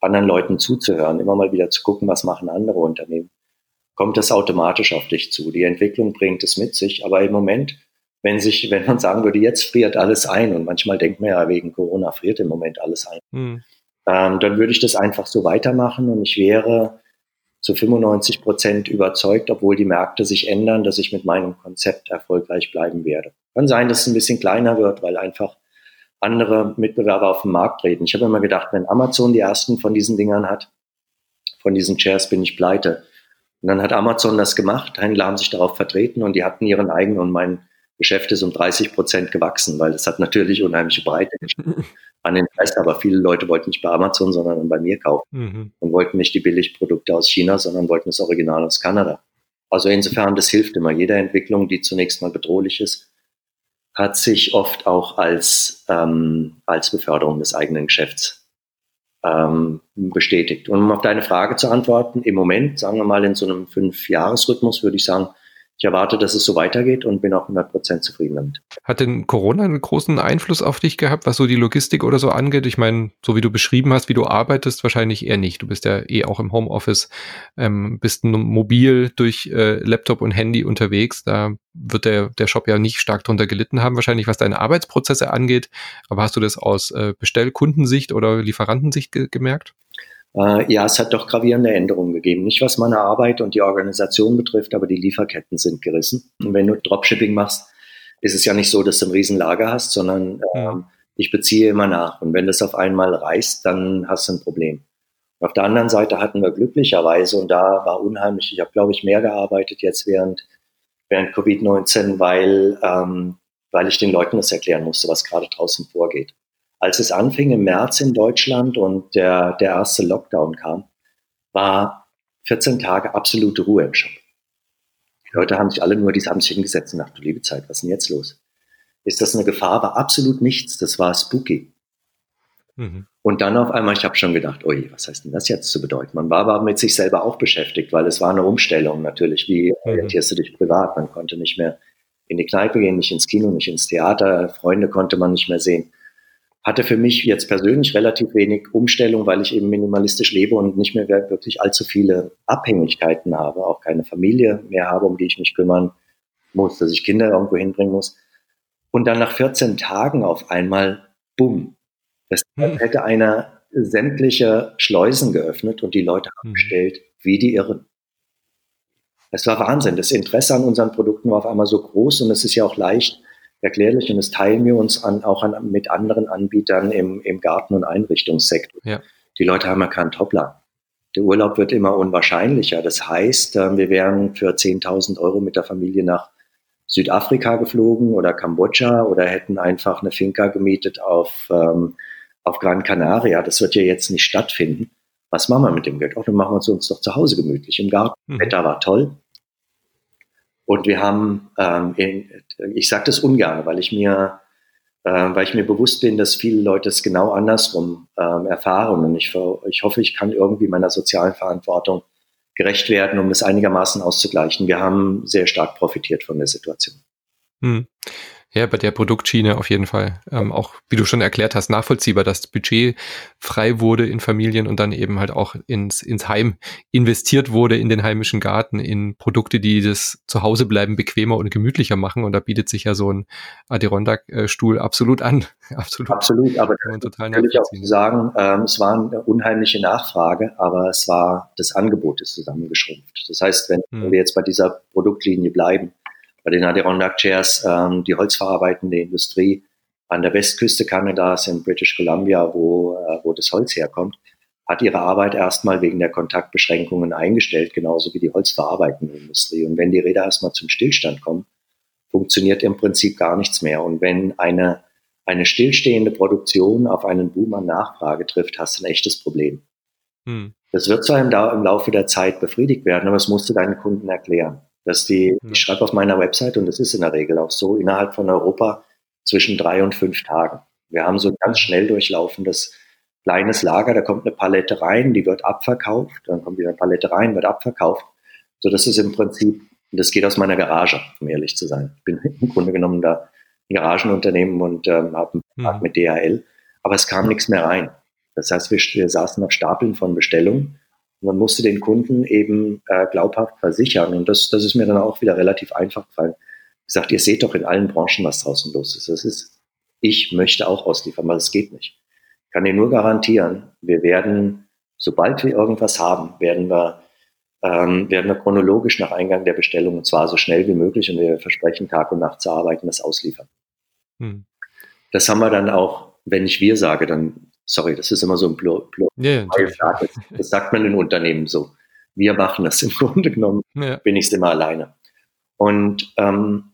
anderen Leuten zuzuhören, immer mal wieder zu gucken, was machen andere Unternehmen, kommt das automatisch auf dich zu. Die Entwicklung bringt es mit sich, aber im Moment, wenn sich, wenn man sagen würde, jetzt friert alles ein und manchmal denkt man ja, wegen Corona friert im Moment alles ein, mhm. ähm, dann würde ich das einfach so weitermachen und ich wäre zu 95 Prozent überzeugt, obwohl die Märkte sich ändern, dass ich mit meinem Konzept erfolgreich bleiben werde. Kann sein, dass es ein bisschen kleiner wird, weil einfach andere Mitbewerber auf den Markt treten. Ich habe immer gedacht, wenn Amazon die ersten von diesen Dingern hat, von diesen Chairs bin ich pleite. Und dann hat Amazon das gemacht, Händler haben sich darauf vertreten und die hatten ihren eigenen und mein Geschäft ist um 30 Prozent gewachsen, weil es hat natürlich unheimliche Breite an den Preis, aber viele Leute wollten nicht bei Amazon, sondern bei mir kaufen mhm. und wollten nicht die Billigprodukte aus China, sondern wollten das Original aus Kanada. Also insofern, das hilft immer. Jede Entwicklung, die zunächst mal bedrohlich ist, hat sich oft auch als, ähm, als Beförderung des eigenen Geschäfts ähm, bestätigt. Und um auf deine Frage zu antworten, im Moment, sagen wir mal in so einem Fünf-Jahres-Rhythmus, würde ich sagen, ich erwarte, dass es so weitergeht und bin auch 100% zufrieden damit. Hat denn Corona einen großen Einfluss auf dich gehabt, was so die Logistik oder so angeht? Ich meine, so wie du beschrieben hast, wie du arbeitest, wahrscheinlich eher nicht. Du bist ja eh auch im Homeoffice, ähm, bist mobil durch äh, Laptop und Handy unterwegs. Da wird der, der Shop ja nicht stark drunter gelitten haben, wahrscheinlich was deine Arbeitsprozesse angeht. Aber hast du das aus äh, Bestellkundensicht oder Lieferantensicht ge gemerkt? Äh, ja, es hat doch gravierende Änderungen gegeben. Nicht was meine Arbeit und die Organisation betrifft, aber die Lieferketten sind gerissen. Und wenn du Dropshipping machst, ist es ja nicht so, dass du ein Riesenlager hast, sondern ähm, ich beziehe immer nach. Und wenn das auf einmal reißt, dann hast du ein Problem. Und auf der anderen Seite hatten wir glücklicherweise, und da war unheimlich, ich habe, glaube ich, mehr gearbeitet jetzt während, während Covid-19, weil, ähm, weil ich den Leuten das erklären musste, was gerade draußen vorgeht als es anfing im März in Deutschland und der, der erste Lockdown kam, war 14 Tage absolute Ruhe im Shop. Die Leute haben sich alle nur, die haben sich hingesetzt und gedacht, du liebe Zeit, was ist denn jetzt los? Ist das eine Gefahr? War absolut nichts. Das war spooky. Mhm. Und dann auf einmal, ich habe schon gedacht, ui, was heißt denn das jetzt zu bedeuten? Man war aber mit sich selber auch beschäftigt, weil es war eine Umstellung natürlich. Wie mhm. orientierst du dich privat? Man konnte nicht mehr in die Kneipe gehen, nicht ins Kino, nicht ins Theater, Freunde konnte man nicht mehr sehen hatte für mich jetzt persönlich relativ wenig Umstellung, weil ich eben minimalistisch lebe und nicht mehr wirklich allzu viele Abhängigkeiten habe, auch keine Familie mehr habe, um die ich mich kümmern muss, dass ich Kinder irgendwo hinbringen muss. Und dann nach 14 Tagen auf einmal, bumm, das hm. hätte einer sämtliche Schleusen geöffnet und die Leute haben hm. bestellt, wie die Irren. Es war Wahnsinn. Das Interesse an unseren Produkten war auf einmal so groß und es ist ja auch leicht, erklärlich und das teilen wir uns an, auch an, mit anderen Anbietern im, im Garten- und Einrichtungssektor. Ja. Die Leute haben erkannt, hoppla, der Urlaub wird immer unwahrscheinlicher. Das heißt, äh, wir wären für 10.000 Euro mit der Familie nach Südafrika geflogen oder Kambodscha oder hätten einfach eine Finca gemietet auf, ähm, auf Gran Canaria. Das wird ja jetzt nicht stattfinden. Was machen wir mit dem Geld? Auch dann machen wir es uns doch zu Hause gemütlich im Garten. Mhm. Wetter war toll. Und wir haben, ähm, in, ich sage das ungern, weil ich mir, äh, weil ich mir bewusst bin, dass viele Leute es genau andersrum ähm, erfahren. Und ich, ich hoffe, ich kann irgendwie meiner sozialen Verantwortung gerecht werden, um das einigermaßen auszugleichen. Wir haben sehr stark profitiert von der Situation. Hm. Ja, bei der Produktschiene auf jeden Fall. Ähm, auch, wie du schon erklärt hast, nachvollziehbar, dass das Budget frei wurde in Familien und dann eben halt auch ins, ins Heim investiert wurde, in den heimischen Garten, in Produkte, die das Zuhausebleiben bequemer und gemütlicher machen. Und da bietet sich ja so ein Adirondack-Stuhl absolut an. absolut. Absolut, aber kann man total will ich auch sagen, ähm, es war eine unheimliche Nachfrage, aber es war, das Angebot ist zusammengeschrumpft. Das heißt, wenn hm. wir jetzt bei dieser Produktlinie bleiben, bei den Adirondack Chairs ähm, die holzverarbeitende Industrie an der Westküste Kanadas in British Columbia, wo, äh, wo das Holz herkommt, hat ihre Arbeit erstmal wegen der Kontaktbeschränkungen eingestellt, genauso wie die holzverarbeitende Industrie. Und wenn die Räder erstmal zum Stillstand kommen, funktioniert im Prinzip gar nichts mehr. Und wenn eine, eine stillstehende Produktion auf einen Boom an Nachfrage trifft, hast du ein echtes Problem. Hm. Das wird zwar im, im Laufe der Zeit befriedigt werden, aber das musst du deinen Kunden erklären dass die, ich schreibe auf meiner Website und das ist in der Regel auch so, innerhalb von Europa zwischen drei und fünf Tagen. Wir haben so ein ganz schnell durchlaufendes kleines Lager, da kommt eine Palette rein, die wird abverkauft, dann kommt wieder eine Palette rein, wird abverkauft. So, das ist im Prinzip, das geht aus meiner Garage, um ehrlich zu sein. Ich bin im Grunde genommen da ein Garagenunternehmen und ähm, habe einen Vertrag mhm. mit DHL, aber es kam nichts mehr rein. Das heißt, wir, wir saßen auf Stapeln von Bestellungen man musste den Kunden eben äh, glaubhaft versichern. Und das, das ist mir dann auch wieder relativ einfach gefallen. Ich sagte, ihr seht doch in allen Branchen, was draußen los ist. Das ist, ich möchte auch ausliefern, aber das geht nicht. Ich kann dir nur garantieren, wir werden, sobald wir irgendwas haben, werden wir, ähm, werden wir chronologisch nach Eingang der Bestellung, und zwar so schnell wie möglich, und wir versprechen Tag und Nacht zu arbeiten, das ausliefern. Hm. Das haben wir dann auch, wenn ich wir sage, dann Sorry, das ist immer so ein Blo Blo ja, das, sagt man in Unternehmen so. Wir machen das im Grunde genommen, ja. bin ich es immer alleine. Und ähm,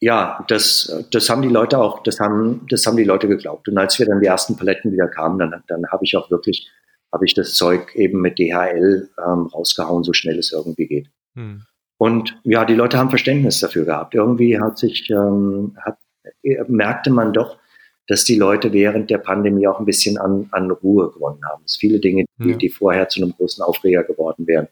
ja, das, das haben die Leute auch, das haben, das haben die Leute geglaubt. Und als wir dann die ersten Paletten wieder kamen, dann, dann habe ich auch wirklich, habe ich das Zeug eben mit DHL ähm, rausgehauen, so schnell es irgendwie geht. Hm. Und ja, die Leute haben Verständnis dafür gehabt. Irgendwie hat sich, ähm, hat, merkte man doch, dass die Leute während der Pandemie auch ein bisschen an, an Ruhe gewonnen haben. Dass viele Dinge, die, ja. die vorher zu einem großen Aufreger geworden wären,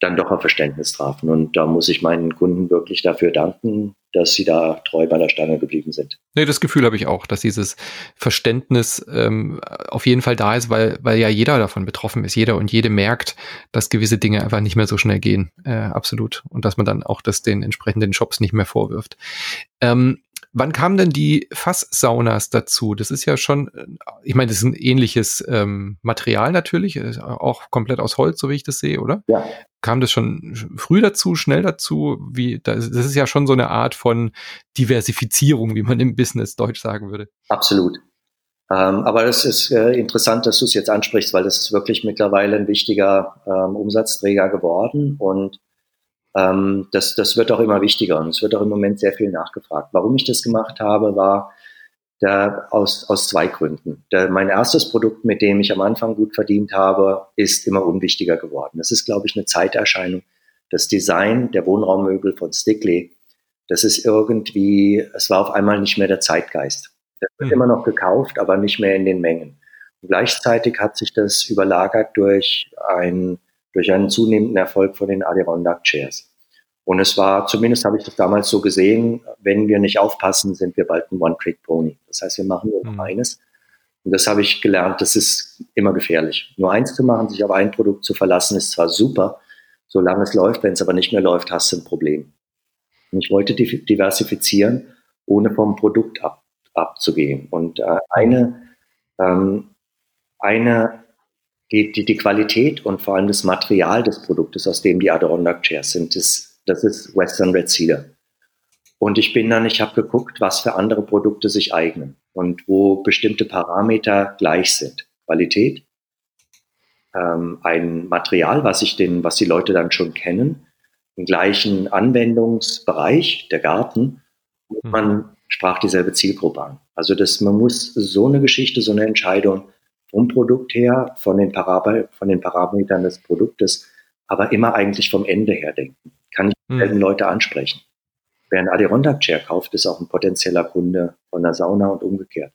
dann doch auf Verständnis trafen. Und da muss ich meinen Kunden wirklich dafür danken, dass sie da treu bei der Stange geblieben sind. Nee, das Gefühl habe ich auch, dass dieses Verständnis ähm, auf jeden Fall da ist, weil, weil ja jeder davon betroffen ist. Jeder und jede merkt, dass gewisse Dinge einfach nicht mehr so schnell gehen. Äh, absolut. Und dass man dann auch das den entsprechenden Shops nicht mehr vorwirft. Ähm, Wann kamen denn die Fasssaunas dazu? Das ist ja schon, äh, ich meine, das ist ein ähnliches ähm, Material natürlich, auch komplett aus Holz, so wie ich das sehe, oder? Ja. Kam das schon früh dazu, schnell dazu? Wie, das ist ja schon so eine Art von Diversifizierung, wie man im Business Deutsch sagen würde. Absolut. Ähm, aber es ist äh, interessant, dass du es jetzt ansprichst, weil das ist wirklich mittlerweile ein wichtiger ähm, Umsatzträger geworden und ähm, das, das wird auch immer wichtiger und es wird auch im Moment sehr viel nachgefragt. Warum ich das gemacht habe, war der, aus, aus zwei Gründen. Der, mein erstes Produkt, mit dem ich am Anfang gut verdient habe, ist immer unwichtiger geworden. Das ist, glaube ich, eine Zeiterscheinung. Das Design der Wohnraummöbel von Stickley, das ist irgendwie, es war auf einmal nicht mehr der Zeitgeist. Das wird mhm. immer noch gekauft, aber nicht mehr in den Mengen. Und gleichzeitig hat sich das überlagert durch ein durch einen zunehmenden Erfolg von den Adirondack Chairs. Und es war, zumindest habe ich das damals so gesehen, wenn wir nicht aufpassen, sind wir bald ein One-Trick-Pony. Das heißt, wir machen nur noch mhm. eines. Und das habe ich gelernt, das ist immer gefährlich. Nur eins zu machen, sich auf ein Produkt zu verlassen, ist zwar super, solange es läuft, wenn es aber nicht mehr läuft, hast du ein Problem. Und ich wollte diversifizieren, ohne vom Produkt ab, abzugehen. Und äh, eine, ähm, eine die, die, die Qualität und vor allem das Material des Produktes, aus dem die Adirondack Chairs sind, das, das ist Western Red Cedar. Und ich bin dann, ich habe geguckt, was für andere Produkte sich eignen und wo bestimmte Parameter gleich sind. Qualität, ähm, ein Material, was ich den, was die Leute dann schon kennen, im gleichen Anwendungsbereich, der Garten, und mhm. man sprach dieselbe Zielgruppe an. Also das, man muss so eine Geschichte, so eine Entscheidung vom Produkt her, von den, Parab von den Parametern des Produktes, aber immer eigentlich vom Ende her denken. Kann ich mhm. Leute ansprechen. Wer einen Adirondack Chair kauft, ist auch ein potenzieller Kunde von der Sauna und umgekehrt.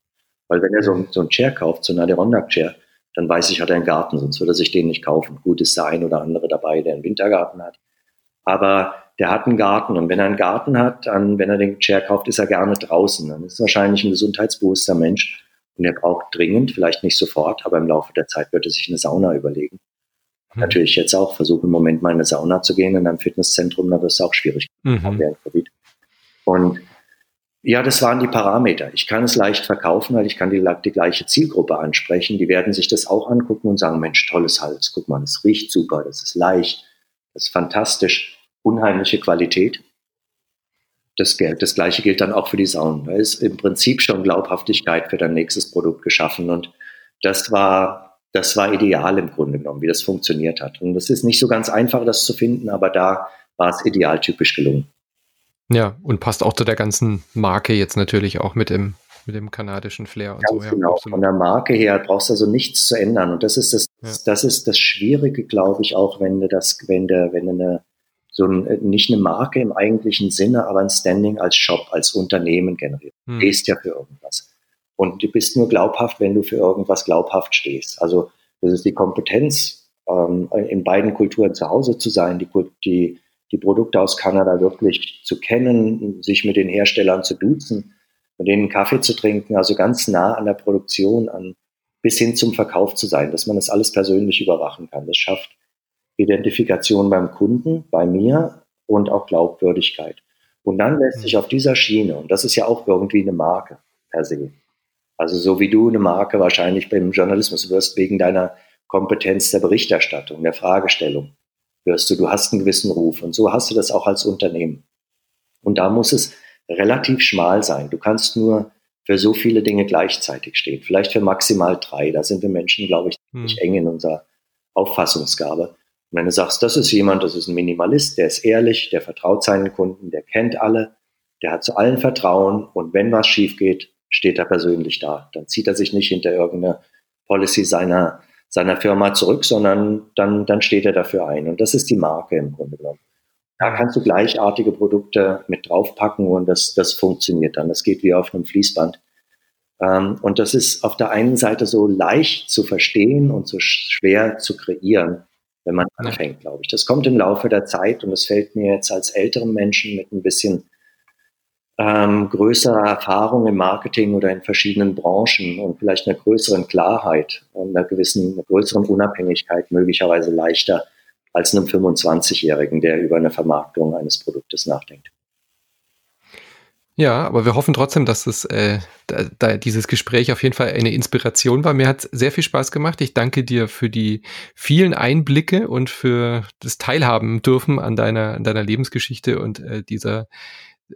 Weil wenn er so, so einen Chair kauft, so einen Adirondack Chair, dann weiß ich, hat er einen Garten, sonst würde er sich den nicht kaufen. Gut, ist der ein oder andere dabei, der einen Wintergarten hat. Aber der hat einen Garten und wenn er einen Garten hat, dann, wenn er den Chair kauft, ist er gerne draußen. Dann ist er wahrscheinlich ein gesundheitsbewusster Mensch und er braucht dringend, vielleicht nicht sofort, aber im Laufe der Zeit wird er sich eine Sauna überlegen. Mhm. Natürlich jetzt auch, versuche im Moment mal in eine Sauna zu gehen in einem Fitnesszentrum, da wirst du auch schwierig mhm. während Covid. Und ja, das waren die Parameter. Ich kann es leicht verkaufen, weil ich kann die, die gleiche Zielgruppe ansprechen. Die werden sich das auch angucken und sagen, Mensch, tolles Hals, guck mal, das riecht super, das ist leicht, das ist fantastisch, unheimliche Qualität. Das, das gleiche gilt dann auch für die Saunen. Da ist im Prinzip schon Glaubhaftigkeit für dein nächstes Produkt geschaffen und das war, das war ideal im Grunde genommen, wie das funktioniert hat. Und das ist nicht so ganz einfach, das zu finden, aber da war es idealtypisch gelungen. Ja, und passt auch zu der ganzen Marke jetzt natürlich auch mit dem, mit dem kanadischen Flair und Ganz so. Genau, absolut. von der Marke her brauchst du also nichts zu ändern. Und das ist das, ja. das ist das Schwierige, glaube ich, auch wenn du das, wenn du, wenn du eine, so ein, nicht eine Marke im eigentlichen Sinne, aber ein Standing als Shop, als Unternehmen generiert. Hm. Du stehst ja für irgendwas. Und du bist nur glaubhaft, wenn du für irgendwas glaubhaft stehst. Also das ist die Kompetenz, ähm, in beiden Kulturen zu Hause zu sein, die, die die Produkte aus Kanada wirklich zu kennen, sich mit den Herstellern zu duzen, mit denen Kaffee zu trinken, also ganz nah an der Produktion, an, bis hin zum Verkauf zu sein, dass man das alles persönlich überwachen kann. Das schafft Identifikation beim Kunden, bei mir und auch Glaubwürdigkeit. Und dann lässt sich auf dieser Schiene, und das ist ja auch irgendwie eine Marke per se, also so wie du eine Marke wahrscheinlich beim Journalismus wirst, wegen deiner Kompetenz der Berichterstattung, der Fragestellung, hörst du, du hast einen gewissen Ruf. Und so hast du das auch als Unternehmen. Und da muss es relativ schmal sein. Du kannst nur für so viele Dinge gleichzeitig stehen. Vielleicht für maximal drei. Da sind wir Menschen, glaube ich, hm. eng in unserer Auffassungsgabe. Wenn du sagst, das ist jemand, das ist ein Minimalist, der ist ehrlich, der vertraut seinen Kunden, der kennt alle, der hat zu allen Vertrauen und wenn was schief geht, steht er persönlich da. Dann zieht er sich nicht hinter irgendeine Policy seiner seiner Firma zurück, sondern dann, dann steht er dafür ein. Und das ist die Marke im Grunde genommen. Da kannst du gleichartige Produkte mit draufpacken und das, das funktioniert dann. Das geht wie auf einem Fließband. Ähm, und das ist auf der einen Seite so leicht zu verstehen und so schwer zu kreieren, wenn man anfängt, glaube ich. Das kommt im Laufe der Zeit und es fällt mir jetzt als älteren Menschen mit ein bisschen ähm, größere Erfahrung im Marketing oder in verschiedenen Branchen und vielleicht einer größeren Klarheit und einer gewissen, einer größeren Unabhängigkeit möglicherweise leichter als einem 25-Jährigen, der über eine Vermarktung eines Produktes nachdenkt. Ja, aber wir hoffen trotzdem, dass es, äh, da, da dieses Gespräch auf jeden Fall eine Inspiration war. Mir hat es sehr viel Spaß gemacht. Ich danke dir für die vielen Einblicke und für das Teilhaben dürfen an deiner, an deiner Lebensgeschichte und äh, dieser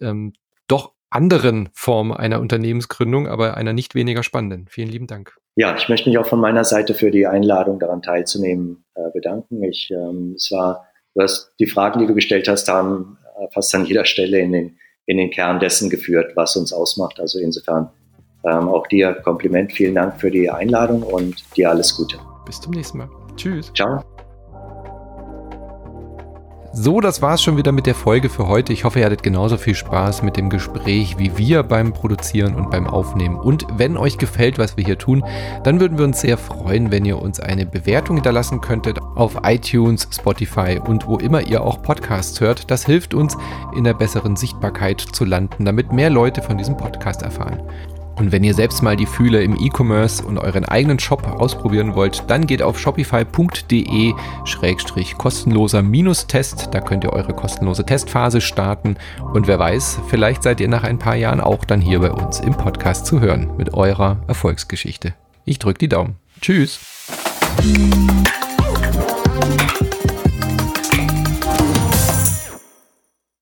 ähm, doch anderen Form einer Unternehmensgründung, aber einer nicht weniger spannenden. Vielen lieben Dank. Ja, ich möchte mich auch von meiner Seite für die Einladung daran teilzunehmen äh, bedanken. Ich, ähm, es war, du hast die Fragen, die du gestellt hast, haben äh, fast an jeder Stelle in den, in den Kern dessen geführt, was uns ausmacht. Also insofern ähm, auch dir Kompliment, vielen Dank für die Einladung und dir alles Gute. Bis zum nächsten Mal. Tschüss. Ciao. So, das war's schon wieder mit der Folge für heute. Ich hoffe, ihr hattet genauso viel Spaß mit dem Gespräch wie wir beim Produzieren und beim Aufnehmen. Und wenn euch gefällt, was wir hier tun, dann würden wir uns sehr freuen, wenn ihr uns eine Bewertung hinterlassen könntet auf iTunes, Spotify und wo immer ihr auch Podcasts hört. Das hilft uns, in der besseren Sichtbarkeit zu landen, damit mehr Leute von diesem Podcast erfahren. Und wenn ihr selbst mal die Fühle im E-Commerce und euren eigenen Shop ausprobieren wollt, dann geht auf shopify.de-kostenloser Test. Da könnt ihr eure kostenlose Testphase starten. Und wer weiß, vielleicht seid ihr nach ein paar Jahren auch dann hier bei uns im Podcast zu hören mit eurer Erfolgsgeschichte. Ich drücke die Daumen. Tschüss.